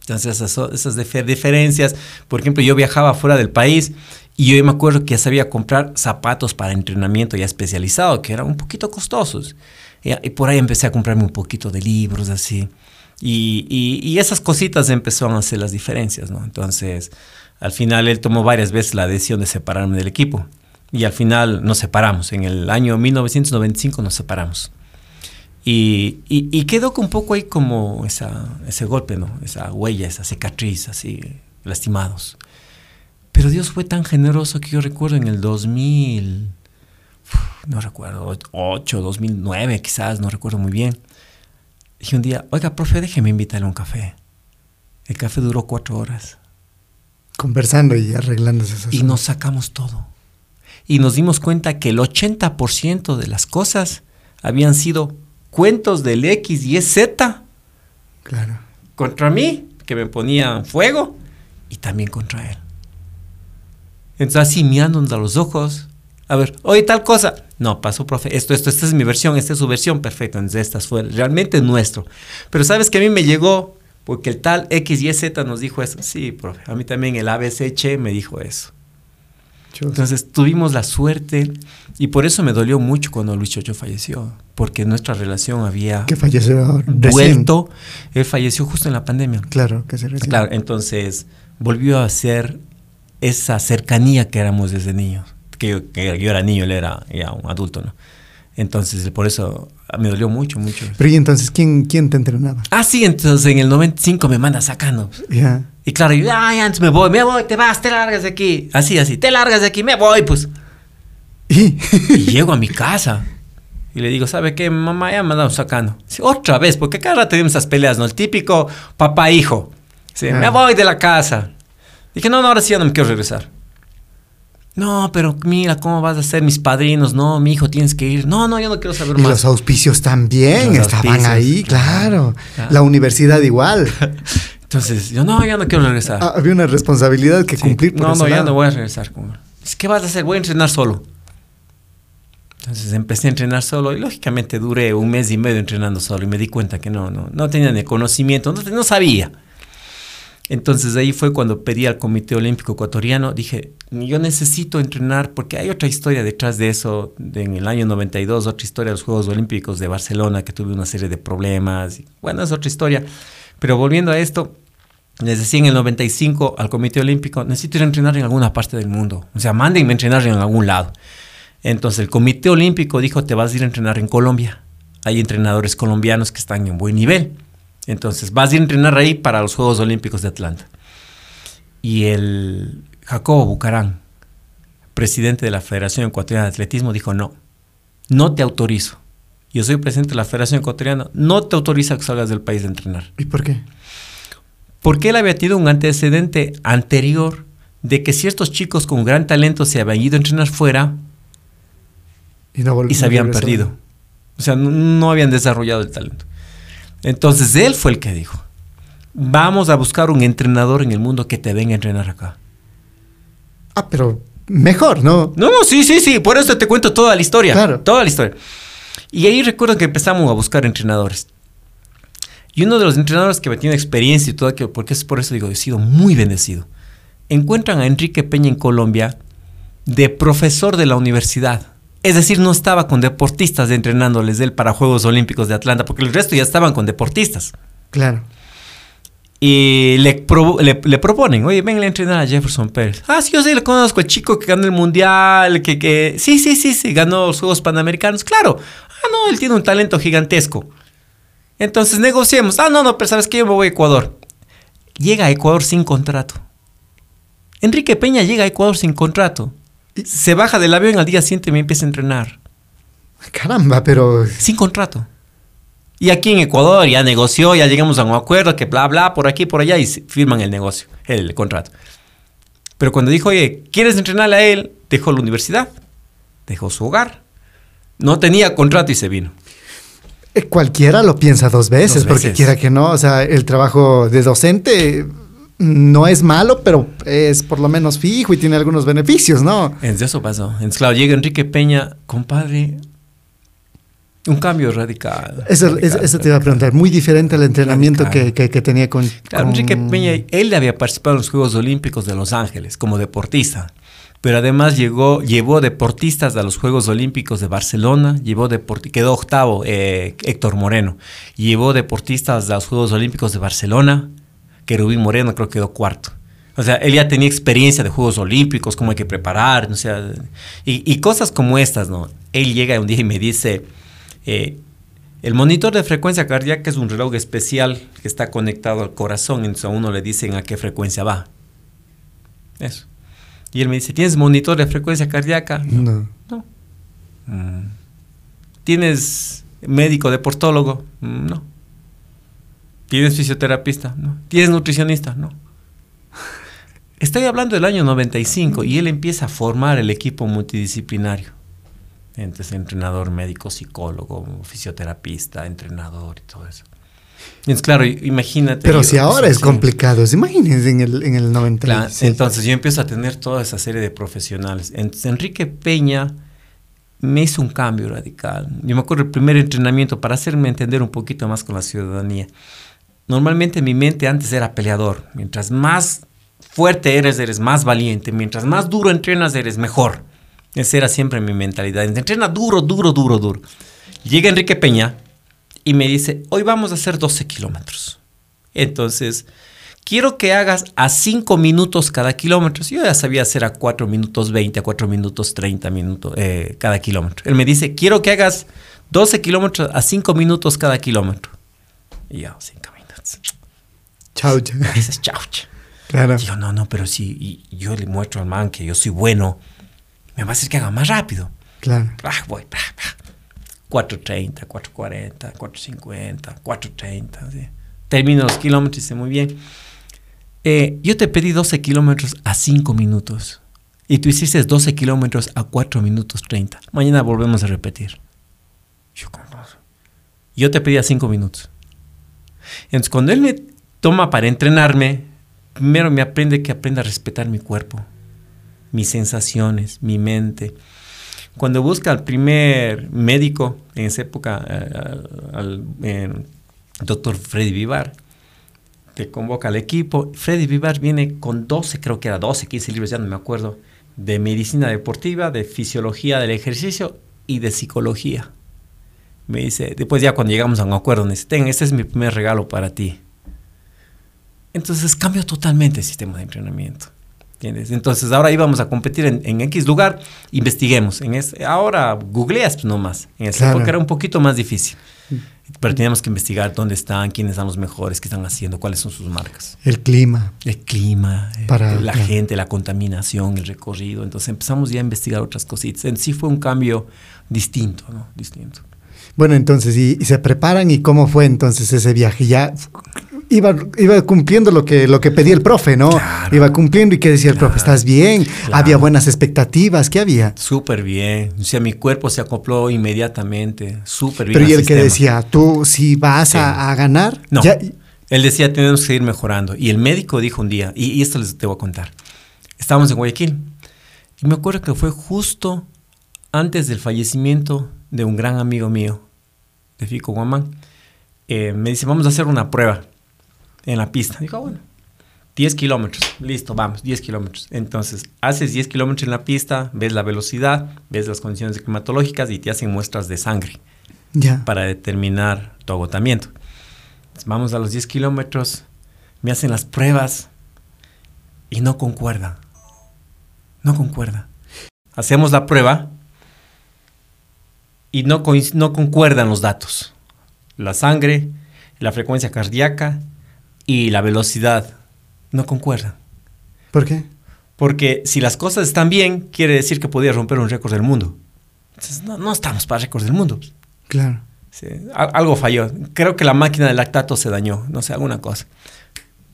Entonces, esas, esas diferencias, por ejemplo, yo viajaba fuera del país y yo me acuerdo que ya sabía comprar zapatos para entrenamiento ya especializado, que eran un poquito costosos. Y, y por ahí empecé a comprarme un poquito de libros así. Y, y, y, esas cositas empezaron a hacer las diferencias, ¿no? Entonces, al final él tomó varias veces la decisión de separarme del equipo. Y al final nos separamos. En el año 1995 nos separamos. Y, y, quedó un poco ahí como esa, ese golpe, ¿no? Esa huella, esa cicatriz, así, lastimados. Pero Dios fue tan generoso que yo recuerdo en el 2000, no recuerdo, 8, 2009 quizás, no recuerdo muy bien. Dije un día, oiga, profe, déjeme invitarle a un café. El café duró cuatro horas. Conversando y arreglándose esas Y nos sacamos todo. Y nos dimos cuenta que el 80% de las cosas habían sido cuentos del X y Z. Claro. Contra mí, que me ponían fuego, y también contra él. Entonces así mirándonos a los ojos, a ver, oye, tal cosa. No, pasó, profe, esto, esto, esta es mi versión, esta es su versión, perfecto, entonces esta fue realmente nuestro. Pero sabes que a mí me llegó porque el tal X y Z nos dijo eso. Sí, profe, a mí también el ABCH me dijo eso. Entonces tuvimos la suerte y por eso me dolió mucho cuando Luis Chocho falleció, porque nuestra relación había que falleció vuelto, él falleció justo en la pandemia. Claro, que se recién. Claro, entonces volvió a ser esa cercanía que éramos desde niños, que yo, que yo era niño, él era ya un adulto, ¿no? Entonces, por eso me dolió mucho, mucho. Pero y entonces, ¿quién, quién te entrenaba? Ah, sí, entonces en el 95 me manda sacando. Yeah. Y claro, yo, ay, antes me voy, me voy, te vas, te largas de aquí. Así, así, te largas de aquí, me voy, pues. ¿Y? y llego a mi casa y le digo, ¿sabe qué? Mamá ya me ha dado sacando. Sí, otra vez, porque cada rato tenemos esas peleas, ¿no? El típico papá-hijo. Sí, ah. Me voy de la casa. Dije, no, no, ahora sí ya no me quiero regresar. No, pero mira, ¿cómo vas a ser mis padrinos? No, mi hijo, tienes que ir. No, no, yo no quiero saber y más. los auspicios también los estaban auspicios, ahí, claro. claro. La universidad igual. Entonces, yo no, ya no quiero regresar. Ah, había una responsabilidad que sí. cumplir. Por no, no, lado. ya no voy a regresar. ¿Qué vas a hacer? Voy a entrenar solo. Entonces empecé a entrenar solo y lógicamente duré un mes y medio entrenando solo y me di cuenta que no, no, no tenía ni conocimiento, no, no sabía. Entonces ahí fue cuando pedí al Comité Olímpico Ecuatoriano, dije, yo necesito entrenar porque hay otra historia detrás de eso, en el año 92, otra historia de los Juegos Olímpicos de Barcelona, que tuve una serie de problemas, bueno, es otra historia. Pero volviendo a esto, les decía en el 95 al Comité Olímpico, necesito ir a entrenar en alguna parte del mundo, o sea, mándenme a entrenar en algún lado. Entonces el Comité Olímpico dijo, te vas a ir a entrenar en Colombia. Hay entrenadores colombianos que están en buen nivel. Entonces, vas a ir a entrenar ahí para los Juegos Olímpicos de Atlanta. Y el Jacobo Bucarán, presidente de la Federación Ecuatoriana de Atletismo, dijo, no, no te autorizo. Yo soy presidente de la Federación Ecuatoriana, no te autoriza que salgas del país a entrenar. ¿Y por qué? Porque él había tenido un antecedente anterior de que ciertos chicos con gran talento se habían ido a entrenar fuera y, no y se habían perdido. O sea, no, no habían desarrollado el talento. Entonces él fue el que dijo, vamos a buscar un entrenador en el mundo que te venga a entrenar acá. Ah, pero mejor, ¿no? No, sí, sí, sí, por eso te cuento toda la historia. Claro. Toda la historia. Y ahí recuerdo que empezamos a buscar entrenadores. Y uno de los entrenadores que me tiene experiencia y todo, que, porque es por eso digo, he sido muy bendecido. Encuentran a Enrique Peña en Colombia de profesor de la universidad. Es decir, no estaba con deportistas entrenándoles él para Juegos Olímpicos de Atlanta, porque el resto ya estaban con deportistas. Claro. Y le, le, le, proponen, oye, ven a entrenar a Jefferson Pérez. Ah, sí, yo sí le conozco, el chico que ganó el mundial, que, que... Sí, sí, sí, sí, ganó los Juegos Panamericanos. Claro. Ah, no, él tiene un talento gigantesco. Entonces negociemos. Ah, no, no, pero sabes que yo me voy a Ecuador. Llega a Ecuador sin contrato. Enrique Peña llega a Ecuador sin contrato. Se baja del avión al día siguiente y me empieza a entrenar. Caramba, pero... Sin contrato. Y aquí en Ecuador ya negoció, ya llegamos a un acuerdo, que bla, bla, por aquí, por allá, y firman el negocio, el contrato. Pero cuando dijo, oye, ¿quieres entrenarle a él? Dejó la universidad, dejó su hogar. No tenía contrato y se vino. Eh, cualquiera lo piensa dos veces, dos veces, porque quiera que no, o sea, el trabajo de docente no es malo, pero es por lo menos fijo y tiene algunos beneficios, ¿no? En eso pasó. Entonces, claro, llega Enrique Peña, compadre, un cambio radical. Eso, radical, eso te iba a preguntar. Muy diferente al entrenamiento que, que, que, tenía con, claro, con... Enrique Peña, él había participado en los Juegos Olímpicos de Los Ángeles como deportista. Pero además llegó, llevó deportistas a los Juegos Olímpicos de Barcelona, llevó quedó octavo eh, Héctor Moreno, llevó deportistas a los Juegos Olímpicos de Barcelona, que Rubín Moreno creo que quedó cuarto. O sea, él ya tenía experiencia de Juegos Olímpicos, cómo hay que preparar, o sea, y, y cosas como estas, ¿no? Él llega un día y me dice, eh, el monitor de frecuencia cardíaca es un reloj especial que está conectado al corazón, entonces a uno le dicen a qué frecuencia va. Eso. Y él me dice, ¿tienes monitor de frecuencia cardíaca? No. No. Mm. ¿Tienes médico deportólogo? Mm, no. ¿Tienes fisioterapista? No. ¿Tienes nutricionista? No. Estoy hablando del año 95 y él empieza a formar el equipo multidisciplinario. Entonces, entrenador, médico, psicólogo, fisioterapista, entrenador y todo eso. Entonces, claro, imagínate. Pero yo, si ahora es complicado, imagínense en el, en el 96. Claro, entonces yo empiezo a tener toda esa serie de profesionales. Entonces, Enrique Peña me hizo un cambio radical. Yo me acuerdo el primer entrenamiento para hacerme entender un poquito más con la ciudadanía. Normalmente mi mente antes era peleador. Mientras más fuerte eres, eres más valiente. Mientras más duro entrenas, eres mejor. Esa era siempre mi mentalidad. Entrena duro, duro, duro, duro. Llega Enrique Peña y me dice, hoy vamos a hacer 12 kilómetros. Entonces, quiero que hagas a 5 minutos cada kilómetro. Yo ya sabía hacer a 4 minutos 20, a 4 minutos 30 minutos eh, cada kilómetro. Él me dice, quiero que hagas 12 kilómetros a 5 minutos cada kilómetro. Y yo, 5 minutos. Chaucha. Dices, chaucha. Claro. Yo, no, no, pero si yo le muestro al man que yo soy bueno, me va a hacer que haga más rápido. Claro. Ah, voy, 4.30, 4.40, 4.50, 4.30. ¿sí? Termino los kilómetros y dice, muy bien. Eh, yo te pedí 12 kilómetros a 5 minutos y tú hiciste 12 kilómetros a 4 minutos 30. Mañana volvemos a repetir. Yo te pedí a 5 minutos. Entonces, cuando él me toma para entrenarme, primero me aprende que aprenda a respetar mi cuerpo mis sensaciones, mi mente. Cuando busca al primer médico en esa época, eh, al eh, doctor Freddy Vivar, te convoca al equipo. Freddy Vivar viene con 12, creo que era 12, 15 libros, ya no me acuerdo, de medicina deportiva, de fisiología del ejercicio y de psicología. Me dice, después ya cuando llegamos a un acuerdo, me dice, ten, este es mi primer regalo para ti. Entonces cambio totalmente el sistema de entrenamiento. Entonces ahora íbamos a competir en, en X lugar, investiguemos. En ese, ahora googleas pues, nomás. En esa claro. época era un poquito más difícil. Pero teníamos que investigar dónde están, quiénes son los mejores, qué están haciendo, cuáles son sus marcas. El clima. El clima, Para, la claro. gente, la contaminación, el recorrido. Entonces empezamos ya a investigar otras cositas. En sí fue un cambio distinto, ¿no? Distinto. Bueno, entonces, ¿y, y se preparan? ¿Y cómo fue entonces ese viaje? ¿Ya iba, iba cumpliendo lo que, lo que pedía el profe, ¿no? Claro, iba cumpliendo y que decía el claro, profe, ¿estás bien? claro. Había buenas expectativas, ¿qué había? Súper bien. O sea, mi cuerpo se acopló inmediatamente. Súper bien. Pero y el que sistema. decía, tú si vas Sí. a, a ganar, No. ya- Él decía, tenemos que seguir mejorando. Y el médico dijo un día, y, y esto les te voy a contar. Estábamos en Guayaquil. Y me acuerdo que fue justo antes del fallecimiento de un gran amigo mío, de Fico Guamán, eh, me dice, vamos a hacer una prueba en la pista. Digo, "Ah, bueno, 10 kilómetros, listo, vamos, 10 kilómetros. Entonces, haces 10 kilómetros en la pista, ves la velocidad, ves las condiciones climatológicas y te hacen muestras de sangre Ya. para determinar tu agotamiento. Entonces, vamos a los 10 kilómetros, me hacen las pruebas y no concuerda. No concuerda. Hacemos la prueba y no, no concuerdan los datos. La sangre, la frecuencia cardíaca y la velocidad no concuerdan. ¿Por qué? Porque si las cosas están bien, quiere decir que podía romper un récord del mundo. Entonces, no, no estamos para récords del mundo. Claro. Sí, algo falló. Creo que la máquina del lactato se dañó. No sé, alguna cosa.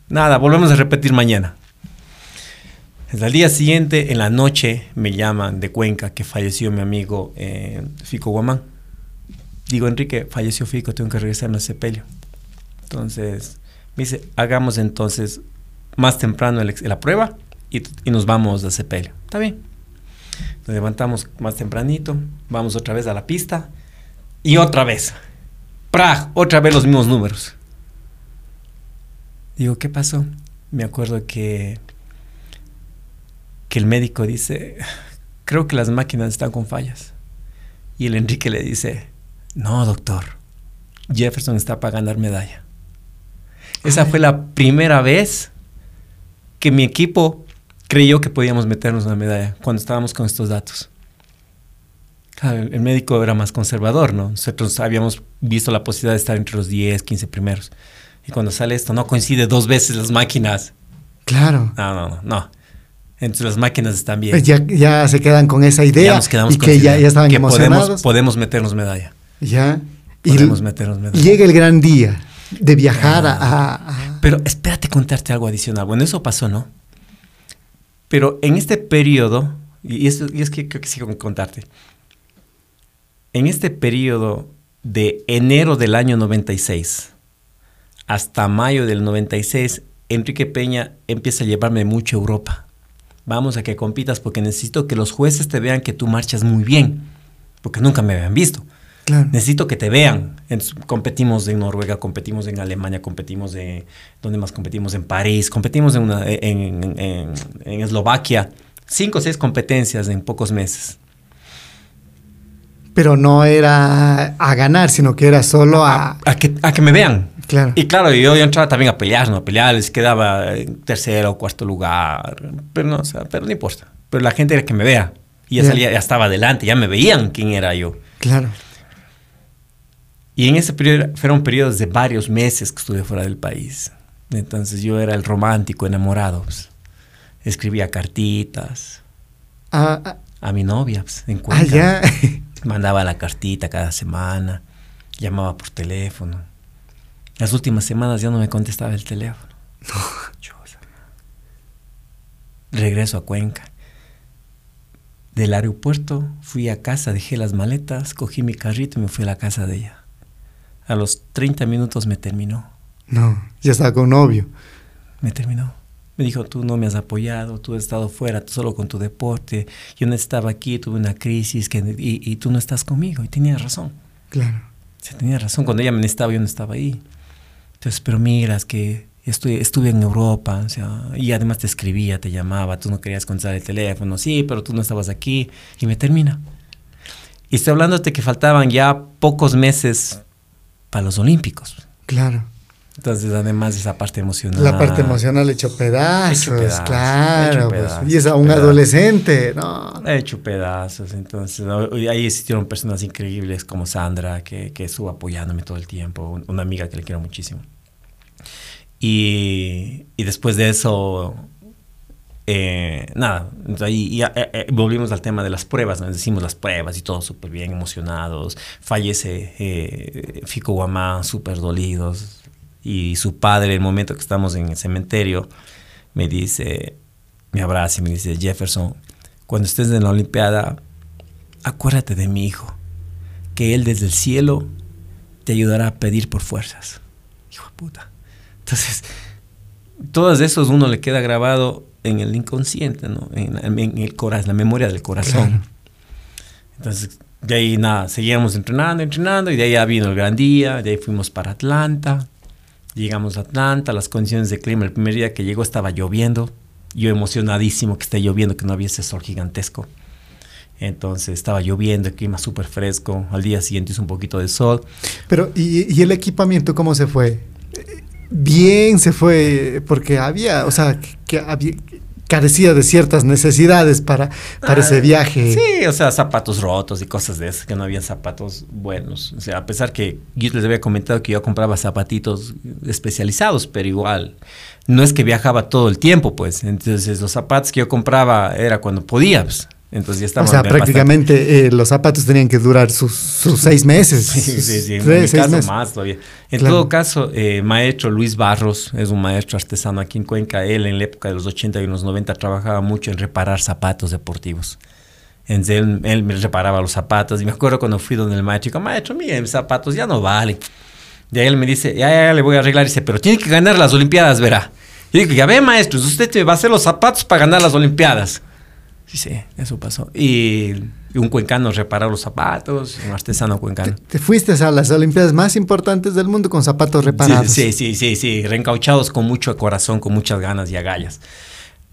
Nada, volvemos a repetir mañana. Al día siguiente, en la noche, me llaman de Cuenca que falleció mi amigo eh, Fico Guamán. Digo, Enrique, falleció Fico, tengo que regresarme al sepelio. Entonces, me dice, hagamos entonces más temprano la prueba y, y nos vamos al sepelio. Está bien. Nos levantamos más tempranito, vamos otra vez a la pista y otra vez. Prag, otra vez los mismos números. Digo, ¿qué pasó? Me acuerdo que, que el médico dice, creo que las máquinas están con fallas. Y el Enrique le dice, no, doctor, Jefferson está para ganar medalla. Esa fue la primera vez que mi equipo creyó que podíamos meternos una medalla cuando estábamos con estos datos. Claro, el el médico era más conservador, ¿no? Nosotros habíamos visto la posibilidad de estar entre los 10, 15 primeros. Y cuando sale esto, no coincide dos veces las máquinas. Claro. No, no, no, no. Entonces las máquinas están bien. Pues ya, ya se quedan con esa idea Ya nos quedamos y con que esa ya, idea, ya estaban que emocionados. Podemos, podemos meternos medalla. ya. Y Podemos meternos medalla. llega el gran día de viajar a, a- a- Pero espérate contarte algo adicional. Bueno, eso pasó, ¿no? Pero en este periodo, y, esto- y es que creo que sigo con contarte, en este periodo de enero del año 96 hasta mayo del 96, Enrique Peña empieza a llevarme mucho a Europa. Vamos a que compitas porque necesito que los jueces te vean que tú marchas muy bien, porque nunca me habían visto. Claro. Necesito que te vean. Entonces, competimos en Noruega, competimos en Alemania, competimos de... ¿Dónde más competimos? En París, competimos en, una- en, en- en- en Eslovaquia. Cinco o seis competencias en pocos meses. Pero no era a ganar, sino que era solo a... A que, a que me vean. Claro. Y claro, yo, yo entraba también a pelear, ¿no? A pelear, les quedaba en tercero o cuarto lugar. Pero no, o sea, pero no importa. Pero la gente era que me vea. Y ya salía, ya estaba adelante, ya me veían quién era yo. Claro. Y en ese periodo fueron periodos de varios meses que estuve fuera del país. Entonces yo era el romántico, enamorado. pues. Escribía cartitas Ah, ah, a mi novia pues, en ah, Cuenca. ya. Mandaba la cartita cada semana. Llamaba por teléfono. Las últimas semanas ya no me contestaba el teléfono. Chosa. Regreso a Cuenca. Del aeropuerto fui a casa, dejé las maletas, cogí mi carrito y me fui a la casa de ella. A los 30 minutos me terminó. No, ya estaba con novio. Me terminó. Me dijo, tú no me has apoyado, tú has estado fuera, tú solo con tu deporte. Yo no estaba aquí, tuve una crisis que, y, y tú no estás conmigo. Y tenía razón. Claro. Sí, tenía razón. Cuando ella me necesitaba, yo no estaba ahí. Entonces, pero miras que estoy, estuve en Europa, o sea, y además te escribía, te llamaba, tú no querías contestar el teléfono, sí, pero tú no estabas aquí, y me termina. Y estoy hablándote que faltaban ya pocos meses para los Olímpicos. Claro. Entonces, además, esa parte emocional. La parte emocional hecho pedazos, Hecho pedazos, claro. hecho pues, y es a un pedazos. adolescente, no. He hecho pedazos, entonces ahí existieron personas increíbles como Sandra, que, que estuvo apoyándome todo el tiempo, un- una amiga que le quiero muchísimo. Y, y después de eso, eh, nada, ahí eh, eh, volvimos al tema de las pruebas, ¿no? decimos las pruebas y todos súper bien emocionados. Fallece eh, Fico Guamán, súper dolidos. Y su padre, el momento que estamos en el cementerio, me dice, me abraza y me dice, Jefferson, cuando estés en la Olimpiada, acuérdate de mi hijo, que él desde el cielo te ayudará a pedir por fuerzas. Hijo de puta. Entonces, todo eso uno le queda grabado en el inconsciente, ¿no? en, en el corazón, la memoria del corazón. Claro. Entonces, de ahí nada, seguíamos entrenando, entrenando, y de ahí ya vino el gran día, de ahí fuimos para Atlanta, llegamos a Atlanta, las condiciones de clima, el primer día que llegó estaba lloviendo, yo emocionadísimo que esté lloviendo, que no había ese sol gigantesco. Entonces estaba lloviendo, el clima súper fresco, al día siguiente hizo un poquito de sol. Pero, ¿y, y el equipamiento cómo se fue? Bien se fue, porque había, o sea, que había, carecía de ciertas necesidades para, para ese Ah, viaje. Sí, o sea, zapatos rotos y cosas de esas, que no había zapatos buenos. O sea, a pesar que yo les había comentado que yo compraba zapatitos especializados, pero igual, no es que viajaba todo el tiempo, pues. Entonces, los zapatos que yo compraba era cuando podía, pues. Entonces ya O estaba sea, prácticamente eh, los zapatos tenían que durar sus, sus seis meses. Sí, sí, sí, en Tres, mi caso meses. más todavía. En Claro. todo caso, eh, maestro Luis Barros es un maestro artesano aquí en Cuenca. Él en la época de los 80 y los 90 trabajaba mucho en reparar zapatos deportivos. Entonces él, él me reparaba los zapatos y me acuerdo cuando fui donde el maestro, digo, maestro, mire, mis zapatos ya no valen. Y ahí él me dice, ya, ya, ya le voy a arreglar. Y dice, pero tiene que ganar las Olimpiadas, verá. Y digo, ya ve, maestro, usted te va a hacer los zapatos para ganar las Olimpiadas. Sí, sí, eso pasó. Y, un cuencano reparó los zapatos, un artesano cuencano. Te fuiste a las Olimpiadas más importantes del mundo con zapatos reparados. Sí, sí, sí, sí, sí, reencauchados con mucho corazón, con muchas ganas y agallas.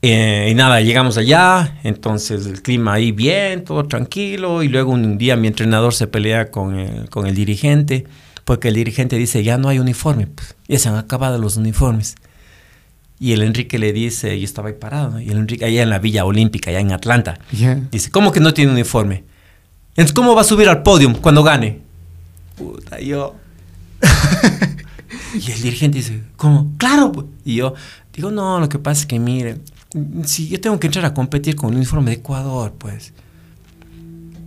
Eh, y nada, llegamos allá, entonces el clima ahí bien, todo tranquilo, y luego un día mi entrenador se pelea con el, con el dirigente, porque el dirigente dice, ya no hay uniforme, pues, ya se han acabado los uniformes. Y el Enrique le dice, yo estaba ahí parado, y el Enrique allá en la Villa Olímpica, allá en Atlanta, Ya. dice, ¿cómo que no tiene uniforme? Entonces, ¿cómo va a subir al podio cuando gane? Puta, yo... Y el dirigente dice, ¿cómo? Claro. pues". Y yo digo, no, lo que pasa es que mire, si yo tengo que entrar a competir con el uniforme de Ecuador, pues.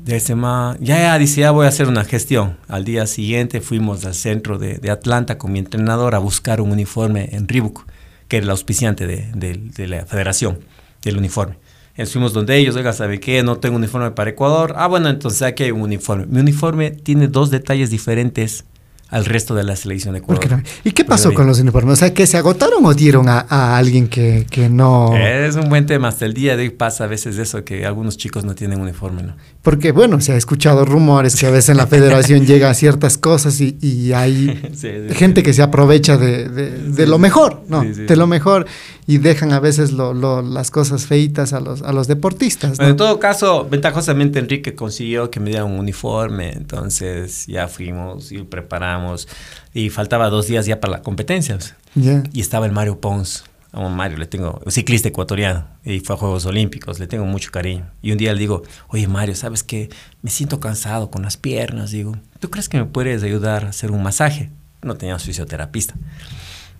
De ese ma, ya, ya, dice, ya voy a hacer una gestión. Al día siguiente fuimos al centro de, de Atlanta con mi entrenador a buscar un uniforme en Reebok, que era el auspiciante de, de- de la federación, del uniforme. Entonces fuimos donde ellos, oiga, ¿sabe qué? No tengo uniforme para Ecuador. Ah, bueno, entonces aquí hay un uniforme. Mi uniforme tiene dos detalles diferentes al resto de la selección de ¿Por Ecuador. ¿Y qué pasó con los uniformes? O sea, ¿que se agotaron o dieron a, a alguien que, que no...? Es un buen tema. Hasta el día de hoy pasa a veces eso, que algunos chicos no tienen uniforme, ¿no? Porque, bueno, se ha escuchado rumores que a veces en la federación llegan ciertas cosas y, y hay Sí, sí, gente que se aprovecha de, de- de lo mejor, ¿no? De lo mejor y dejan a veces lo- lo- las cosas feitas a los, a los deportistas, ¿no? Bueno, en todo caso, ventajosamente Enrique consiguió que me dieran un uniforme, entonces ya fuimos y preparamos y faltaba dos días ya para la competencia. pues. Ya. Y estaba el Mario Pons. A un Mario le tengo, un ciclista ecuatoriano, y fue a Juegos Olímpicos, le tengo mucho cariño. Y un día le digo, oye Mario, ¿sabes qué? Me siento cansado con las piernas, digo, ¿tú crees que me puedes ayudar a hacer un masaje? No teníamos fisioterapista.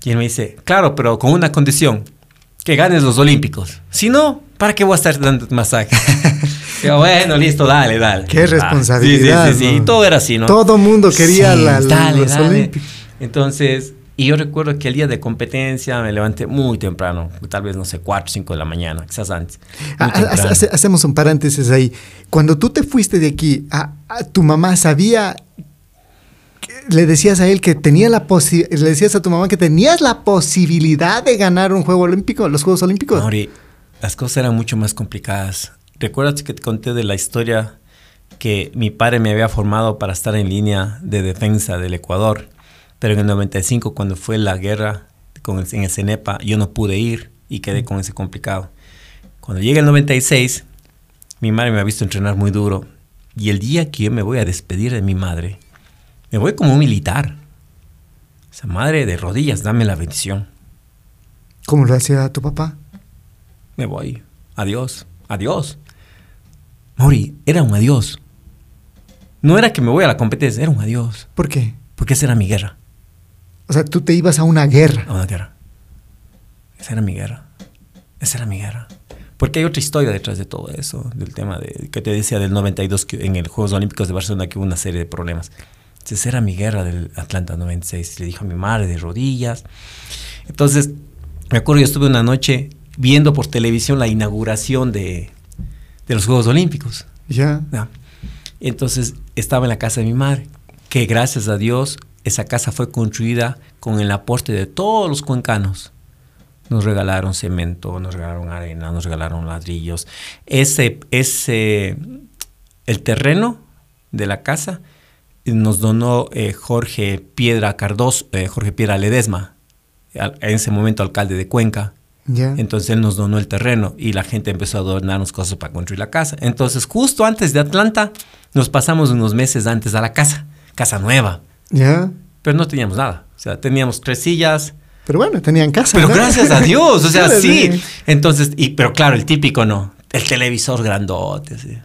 Y él me dice, claro, pero con una condición, que ganes los Olímpicos. Si no, ¿para qué voy a estar dando masaje? Digo, bueno, listo, dale, dale. Qué Ah, responsabilidad, Sí, sí, sí, sí, ¿no? y todo era así, ¿no? Todo mundo quería Sí, la- dale, los dale. Olímpicos. Entonces, y yo recuerdo que el día de competencia me levanté muy temprano, tal vez, no sé, 4, 5 de la mañana, quizás antes. Ah, hace- hace- hacemos un paréntesis ahí. Cuando tú te fuiste de aquí, a, a- tu mamá sabía, le decías a él que tenía la posi- le decías a tu mamá que tenías la posibilidad de ganar un juego olímpico, los Juegos Olímpicos. Mauri, las cosas eran mucho más complicadas. ¿Recuerdas que te conté de la historia que mi padre me había formado para estar en línea de defensa del Ecuador? Pero en el 95, cuando fue la guerra con el, en el CENEPA, yo no pude ir y quedé con ese complicado. Cuando llega el 96, mi madre me ha visto entrenar muy duro. Y el día que yo me voy a despedir de mi madre, me voy como un militar. O sea, madre de rodillas, dame la bendición. ¿Cómo lo hacía tu papá? Me voy. Adiós. Adiós. Mauri, era un adiós. No era que me voy a la competencia, era un adiós. ¿Por qué? Porque esa era mi guerra. O sea, tú te ibas a una guerra. A una guerra. Esa era mi guerra. Esa era mi guerra. Porque hay otra historia detrás de todo eso, del tema de, que te decía del 92, que en el Juegos Olímpicos de Barcelona que hubo una serie de problemas. Entonces era mi guerra del Atlanta 96. Le dijo a mi madre de rodillas. Entonces, me acuerdo, yo estuve una noche viendo por televisión la inauguración de, de los Juegos Olímpicos. Ya. ¿no? Entonces estaba en la casa de mi madre, que gracias a Dios esa casa fue construida con el aporte de todos los cuencanos. Nos regalaron cemento, nos regalaron arena, nos regalaron ladrillos. Ese, ese, el terreno de la casa nos donó eh, Jorge Piedra Cardoso, eh, Jorge Piedra Ledesma, al- en ese momento alcalde de Cuenca. Entonces él nos donó el terreno y la gente empezó a donarnos cosas para construir la casa. Entonces justo antes de Atlanta nos pasamos unos meses antes a la casa, casa nueva, Ya. pero no teníamos nada. O sea, teníamos tres sillas, Pero bueno, tenían casa. pero ¿no? gracias a Dios, o sea, sí. Entonces, y, pero claro, el típico no, el televisor grandote, sí.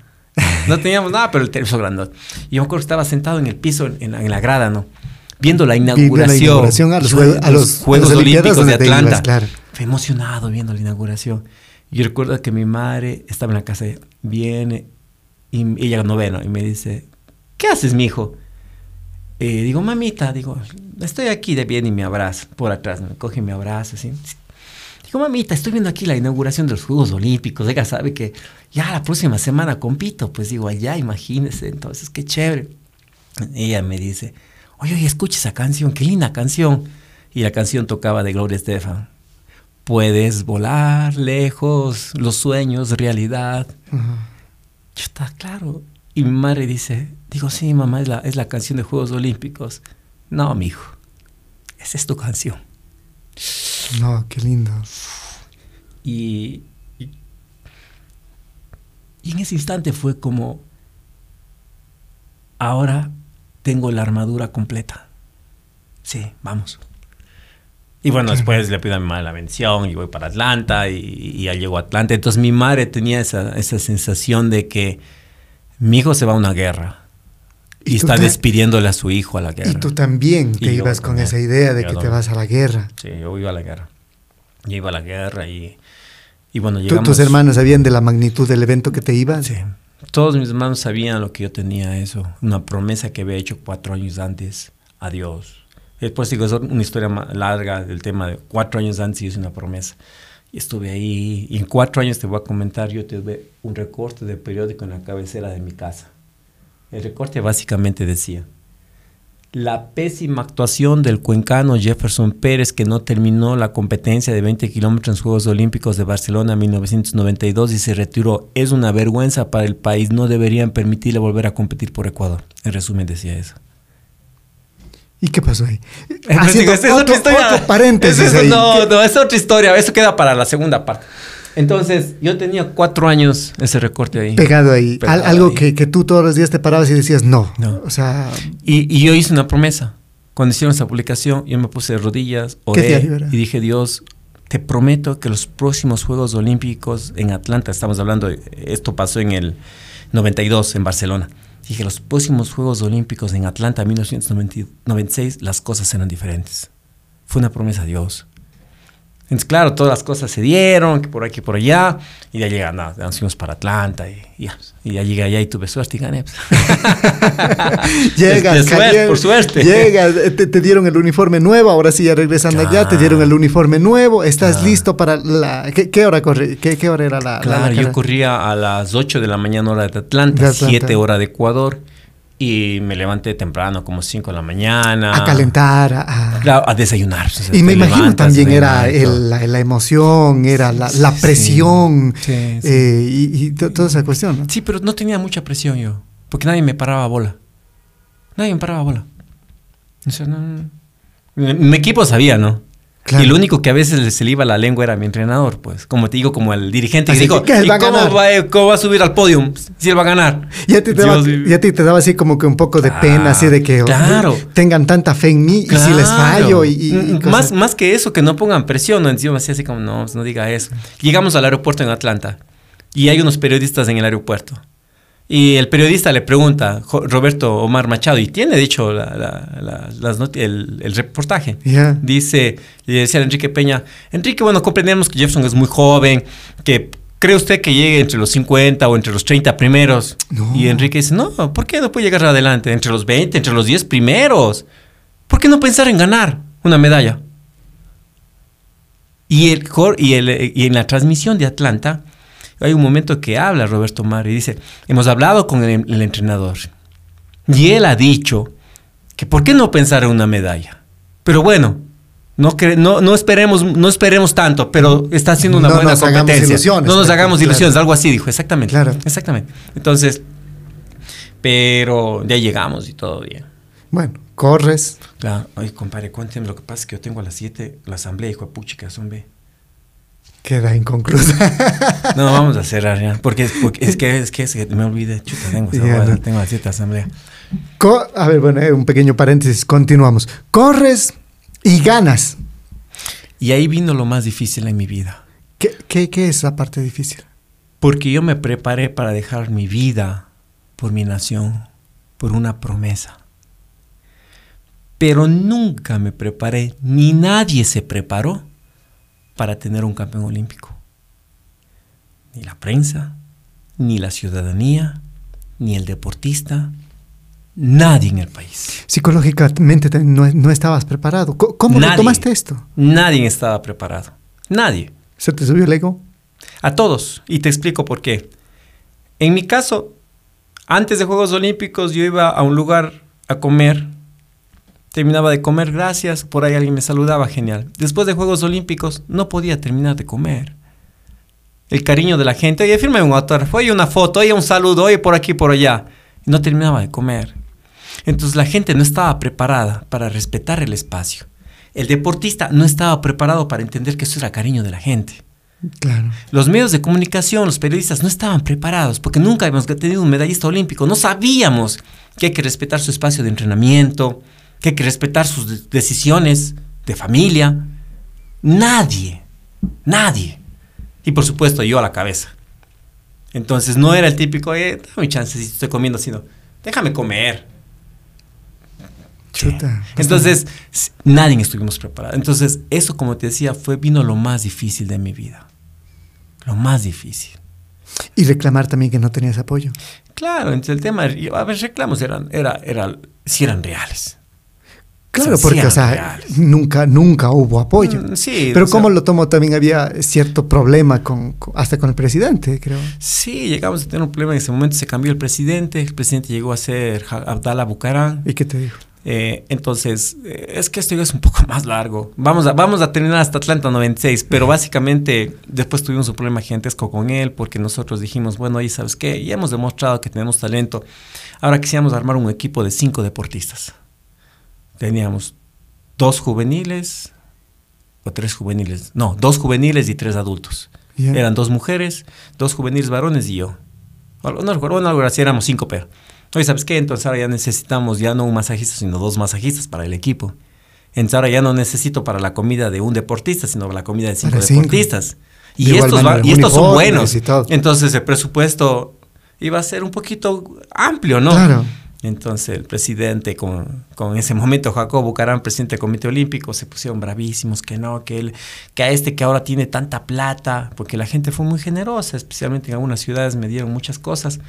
No teníamos nada, pero el televisor grandote. Y yo me acuerdo que estaba sentado en el piso, en la, en la grada, ¿no? Viendo la inauguración, la inauguración a los Juegos- a los- Juegos a Olimpiadas Olímpicos de Atlanta. ibas, claro. Fue emocionado viendo la inauguración. Y yo recuerdo que mi madre estaba en la casa, viene y ella no ve, ¿no? Y me dice, ¿qué haces, mi hijo? Eh, digo, mamita, digo, estoy aquí de bien y me abraza por atrás, me coge y me abraza, así. Digo, mamita, estoy viendo aquí la inauguración de los Juegos Olímpicos. Ella sabe que ya la próxima semana compito. Pues digo, allá, imagínese, entonces, qué chévere. Ella me dice, oye, oye, escucha esa canción, qué linda canción. Y la canción tocaba de Gloria Estefan. Puedes volar lejos, los sueños, realidad. Ajá. Yo está claro. Y mi madre dice, digo, sí, mamá, es la, es la canción de Juegos Olímpicos. No, mi hijo, esa es tu canción. No, qué lindo. Y, y, y en ese instante fue como, ahora tengo la armadura completa. Sí, vamos. Y bueno, después le pido a mi madre la bendición y voy para Atlanta y, y ya llego a Atlanta. Entonces mi madre tenía esa, esa sensación de que mi hijo se va a una guerra y, Y está despidiéndole a su hijo a la guerra. Y tú también Y te yo ibas con también. esa idea de que te vas a la guerra. Sí, yo iba a la guerra. Yo iba a la guerra y, y bueno, ¿Tú- llegamos... ¿Tus hermanos sabían de la magnitud del evento que te ibas? Sí. Todos mis hermanos sabían lo que yo tenía eso, una promesa que había hecho cuatro años antes a Dios. Después digo, es una historia más larga del tema de cuatro años antes y es una promesa. Estuve ahí, y en cuatro años te voy a comentar, yo tuve un recorte de periódico en la cabecera de mi casa. El recorte básicamente decía, la pésima actuación del cuencano Jefferson Pérez que no terminó la competencia de 20 kilómetros en Juegos Olímpicos de Barcelona en 1992 y se retiró es una vergüenza para el país. No deberían permitirle volver a competir por Ecuador. En resumen decía eso. ¿Y qué pasó ahí? Haciendo es otro, otra historia. otro paréntesis Es eso, ahí. no, ¿Qué- no, es otra historia. Eso queda para la segunda parte. Entonces, yo tenía cuatro años ese recorte ahí. Pegado ahí. Pegado Al- algo ahí. Que, que tú todos los días te parabas y decías no. No. O sea, Y, y yo hice una promesa. Cuando hicieron esa publicación, yo me puse de rodillas, ¿Qué oré y dije, Dios, te prometo que los próximos Juegos Olímpicos en Atlanta, estamos hablando, esto pasó en el 92 en Barcelona. Dije, los próximos Juegos Olímpicos en Atlanta 1996, las cosas serán diferentes. Fue una promesa a Dios. Entonces, claro, todas las cosas se dieron, que por aquí, por allá, y ya llegan, nada, nos fuimos para Atlanta, y, y ya, y ya llegué allá y tuve suerte y gané. pues. llegas, De suerte, caliente, por suerte. Llegas, eh, te, te dieron el uniforme nuevo, ahora sí ya regresando allá, te dieron el uniforme nuevo, estás Claro. listo para la... ¿Qué, qué hora corre? ¿Qué, qué hora era la, la- Claro, la yo corría a las 8 de la mañana hora de Atlanta, De Atlanta. 7 hora de Ecuador y me levanté temprano como 5 de la mañana. A calentar, a-. Claro, a desayunar. Y me imagino levantas, también era el- la, la emoción, era la, presión sí, sí. eh, y, y to- toda esa cuestión. ¿no? Sí, pero no tenía mucha presión yo, porque nadie me paraba bola. Nadie me paraba bola. O sea, no- mi equipo sabía, ¿no? Claro. Y lo único que a veces se le iba la lengua era mi entrenador, pues. Como te digo, como el dirigente que dijo, que. ¿y Va cómo ganar". va, a- cómo va a subir al podio si él va a ganar? Y a ti te, daba, y a ti te daba así como que un poco de Ah, pena, así de que claro. tengan tanta fe en mí y si les fallo y, y- y Mm, cosas. más, más que eso, que no pongan presión. Encima así, así como, no, no diga eso. Llegamos al aeropuerto en Atlanta y hay unos periodistas en el aeropuerto. Y el periodista le pregunta, Roberto Omar Machado, y tiene dicho la- la- la- las noti- el, el reportaje. Ya. Dice, le decía a Enrique Peña, Enrique, bueno, comprendemos que Jefferson es muy joven, que cree usted que llegue entre los 50 o entre los 30 primeros. No. Y Enrique dice, no, ¿por qué no puede llegar adelante? Entre los 20, entre los 10 primeros. ¿Por qué no pensar en ganar una medalla? Y, el, y, el- y en la transmisión de Atlanta hay un momento que habla Roberto Mar y dice, hemos hablado con el, el entrenador y él ha dicho que por qué no pensar en una medalla. Pero bueno, no, no, no, esperemos, no esperemos tanto, pero está haciendo una No buena nos hagamos competencia. ilusiones, no nos claro, hagamos claro. ilusiones, algo así dijo, exactamente. Claro. Exactamente. Entonces, Pero ya llegamos y todo bien. Bueno, corres. Claro, oye, compadre, cuénteme, lo que pasa es que yo tengo a las 7 la asamblea, hijo de puchica, son B. Queda inconclusa. No, vamos a cerrar ya, porque, porque es, que, es que es que me olvidé, chuta, tengo, huevada, no. tengo a las 7 asamblea. Co- a ver, bueno, eh, un pequeño paréntesis, continuamos. Corres y ganas. Y ahí vino lo más difícil en mi vida, ¿Qué, qué, qué es la parte difícil? porque yo me preparé para dejar mi vida por mi nación, por una promesa. Pero nunca me preparé, ni nadie se preparó para tener un campeón olímpico. Ni la prensa, ni la ciudadanía, ni el deportista, nadie en el país. Psicológicamente te- no, no estabas preparado. ¿Cómo Nadie. tomaste esto? Nadie estaba preparado. Nadie. ¿Se te subió el ego? A todos. Y te explico por qué. En mi caso, antes de Juegos Olímpicos yo iba a un lugar a comer. Terminaba de comer, gracias. Por ahí alguien me saludaba, genial. Después de Juegos Olímpicos no podía terminar de comer. El cariño de la gente. Oye, firme un autógrafo. Oye, una foto. Oye, un saludo. Oye, por aquí, por allá. Y no terminaba de comer. Entonces la gente no estaba preparada para respetar el espacio. El deportista no estaba preparado para entender que eso era cariño de la gente. Claro. Los medios de comunicación, los periodistas no estaban preparados porque nunca habíamos tenido un medallista olímpico. No sabíamos que hay que respetar su espacio de entrenamiento, que hay que respetar sus de- decisiones de familia. Nadie, nadie. Y por supuesto yo a la cabeza. Entonces no era el típico, eh, dame chance si estoy comiendo, sino déjame comer. Chuta. Entonces, nadie estuvimos preparados. Entonces, eso, como te decía, fue, vino lo más difícil de mi vida. Lo más difícil. Y reclamar también que no tenías apoyo. Claro, entonces el tema, a ver, reclamos eran, era, era, si eran reales. Claro, porque, o sea, nunca, nunca hubo apoyo. Mm, sí, Pero o sea- ¿cómo lo tomó? También había cierto problema con, hasta con el presidente, creo. Sí, llegamos a tener un problema. En ese momento se cambió el presidente. El presidente llegó a ser Abdallah Bucaram. ¿Y qué te dijo? Eh, entonces, eh, es que esto ya es un poco más largo. Vamos a, vamos a terminar hasta Atlanta 96, pero básicamente después tuvimos un problema gigantesco con él porque nosotros dijimos, bueno, ahí sabes qué, ya hemos demostrado que tenemos talento. Ahora quisiéramos armar un equipo de cinco deportistas. Teníamos dos juveniles o tres juveniles, no, dos juveniles y tres adultos. Eran dos mujeres, dos juveniles varones y yo. No recuerdo, bueno, algo así, éramos cinco, pero. Oye, ¿sabes qué? Entonces ahora ya necesitamos ya no un masajista, sino dos masajistas para el equipo. Entonces ahora ya no necesito para la comida de un deportista, sino para la comida de cinco deportistas. De Y igual estos, manera, va- y estos son buenos. Entonces el presupuesto iba a ser un poquito amplio, ¿no? Claro. Entonces el presidente, con, con ese momento Jacobo Bucarán, presidente del Comité Olímpico, se pusieron bravísimos, que no, que él, que a este que ahora tiene tanta plata, porque la gente fue muy generosa, especialmente en algunas ciudades me dieron muchas cosas.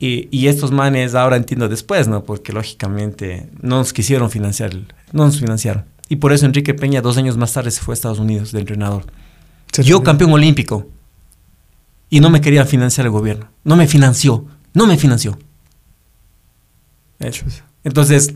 Y, y estos manes ahora entiendo después, ¿no? Porque lógicamente no nos quisieron financiar, no nos financiaron. Y por eso Enrique Peña dos años más tarde se fue a Estados Unidos de entrenador. Yo campeón olímpico. Y no me quería financiar el gobierno. No me financió. No me financió. Entonces,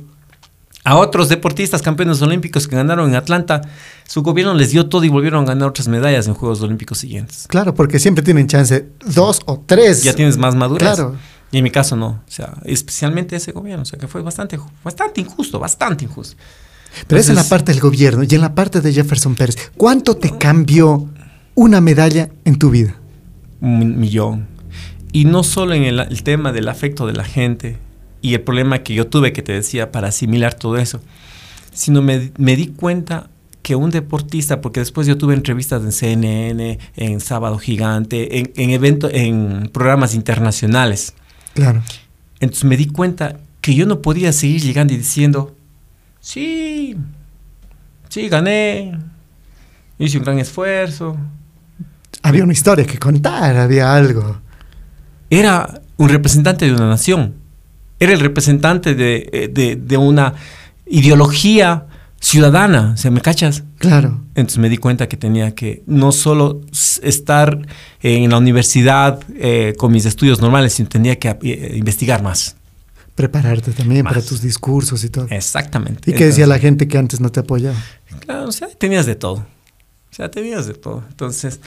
a otros deportistas campeones olímpicos que ganaron en Atlanta, su gobierno les dio todo y volvieron a ganar otras medallas en Juegos Olímpicos siguientes. Claro, porque siempre tienen chance dos o tres. Ya tienes más madurez. Claro. Y en mi caso no. O sea, especialmente ese gobierno. O sea, que fue bastante, bastante injusto, bastante injusto. Pero es en la Entonces- parte del gobierno y en la parte de Jefferson Pérez. ¿Cuánto te cambió una medalla en tu vida? un millón. Y no solo en el, el tema del afecto de la gente y el problema que yo tuve, que te decía, para asimilar todo eso, sino me, me di cuenta que un deportista, porque después yo tuve entrevistas en CNN, en Sábado Gigante, en, en eventos, en programas internacionales. Claro. Entonces me di cuenta que yo no podía seguir llegando y diciendo, sí, sí, gané, hice un gran esfuerzo, Había una historia que contar, había algo. era un representante de una nación, era el representante de, eh, de- de una ideología ciudadana, ¿se me cachas? Claro. Entonces me di cuenta que tenía que no solo estar en la universidad eh, con mis estudios normales, sino tenía que eh, investigar más. Prepararte también para tus discursos y todo. Exactamente. ¿Y qué decía la gente que antes no te apoyaba? Claro, o sea, tenías de todo. O sea, tenías de todo. Entonces,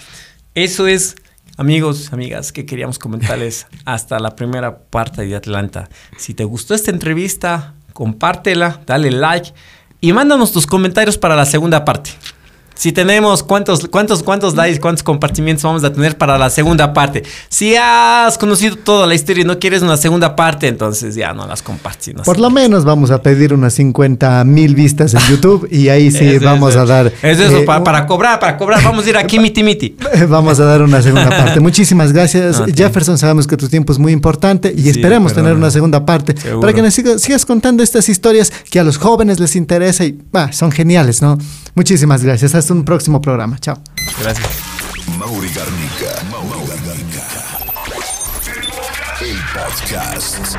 eso es Amigos, amigas, que queríamos comentarles hasta la primera parte de Atlanta. Si te gustó esta entrevista, compártela, dale like y mándanos tus comentarios para la segunda parte. Si tenemos cuántos, cuántos, cuántos likes, cuántos compartimientos vamos a tener para la segunda parte. Si has conocido toda la historia y no quieres una segunda parte, entonces ya no las compartes. Por lo menos vamos a pedir unas 50 mil vistas en YouTube y ahí sí vamos a dar. Es eso, eh, para, cobrar, para cobrar. Vamos a ir aquí, miti, miti. vamos a dar una segunda parte. Muchísimas gracias, Jefferson. Sabemos que tu tiempo es muy importante y esperemos tener una segunda parte para que nos sigas, contando estas historias que a los jóvenes les interesa y son geniales, ¿no? Muchísimas gracias hasta un próximo programa. Chao. Gracias. Mauri Garnica. Mauri Garnica. El podcast.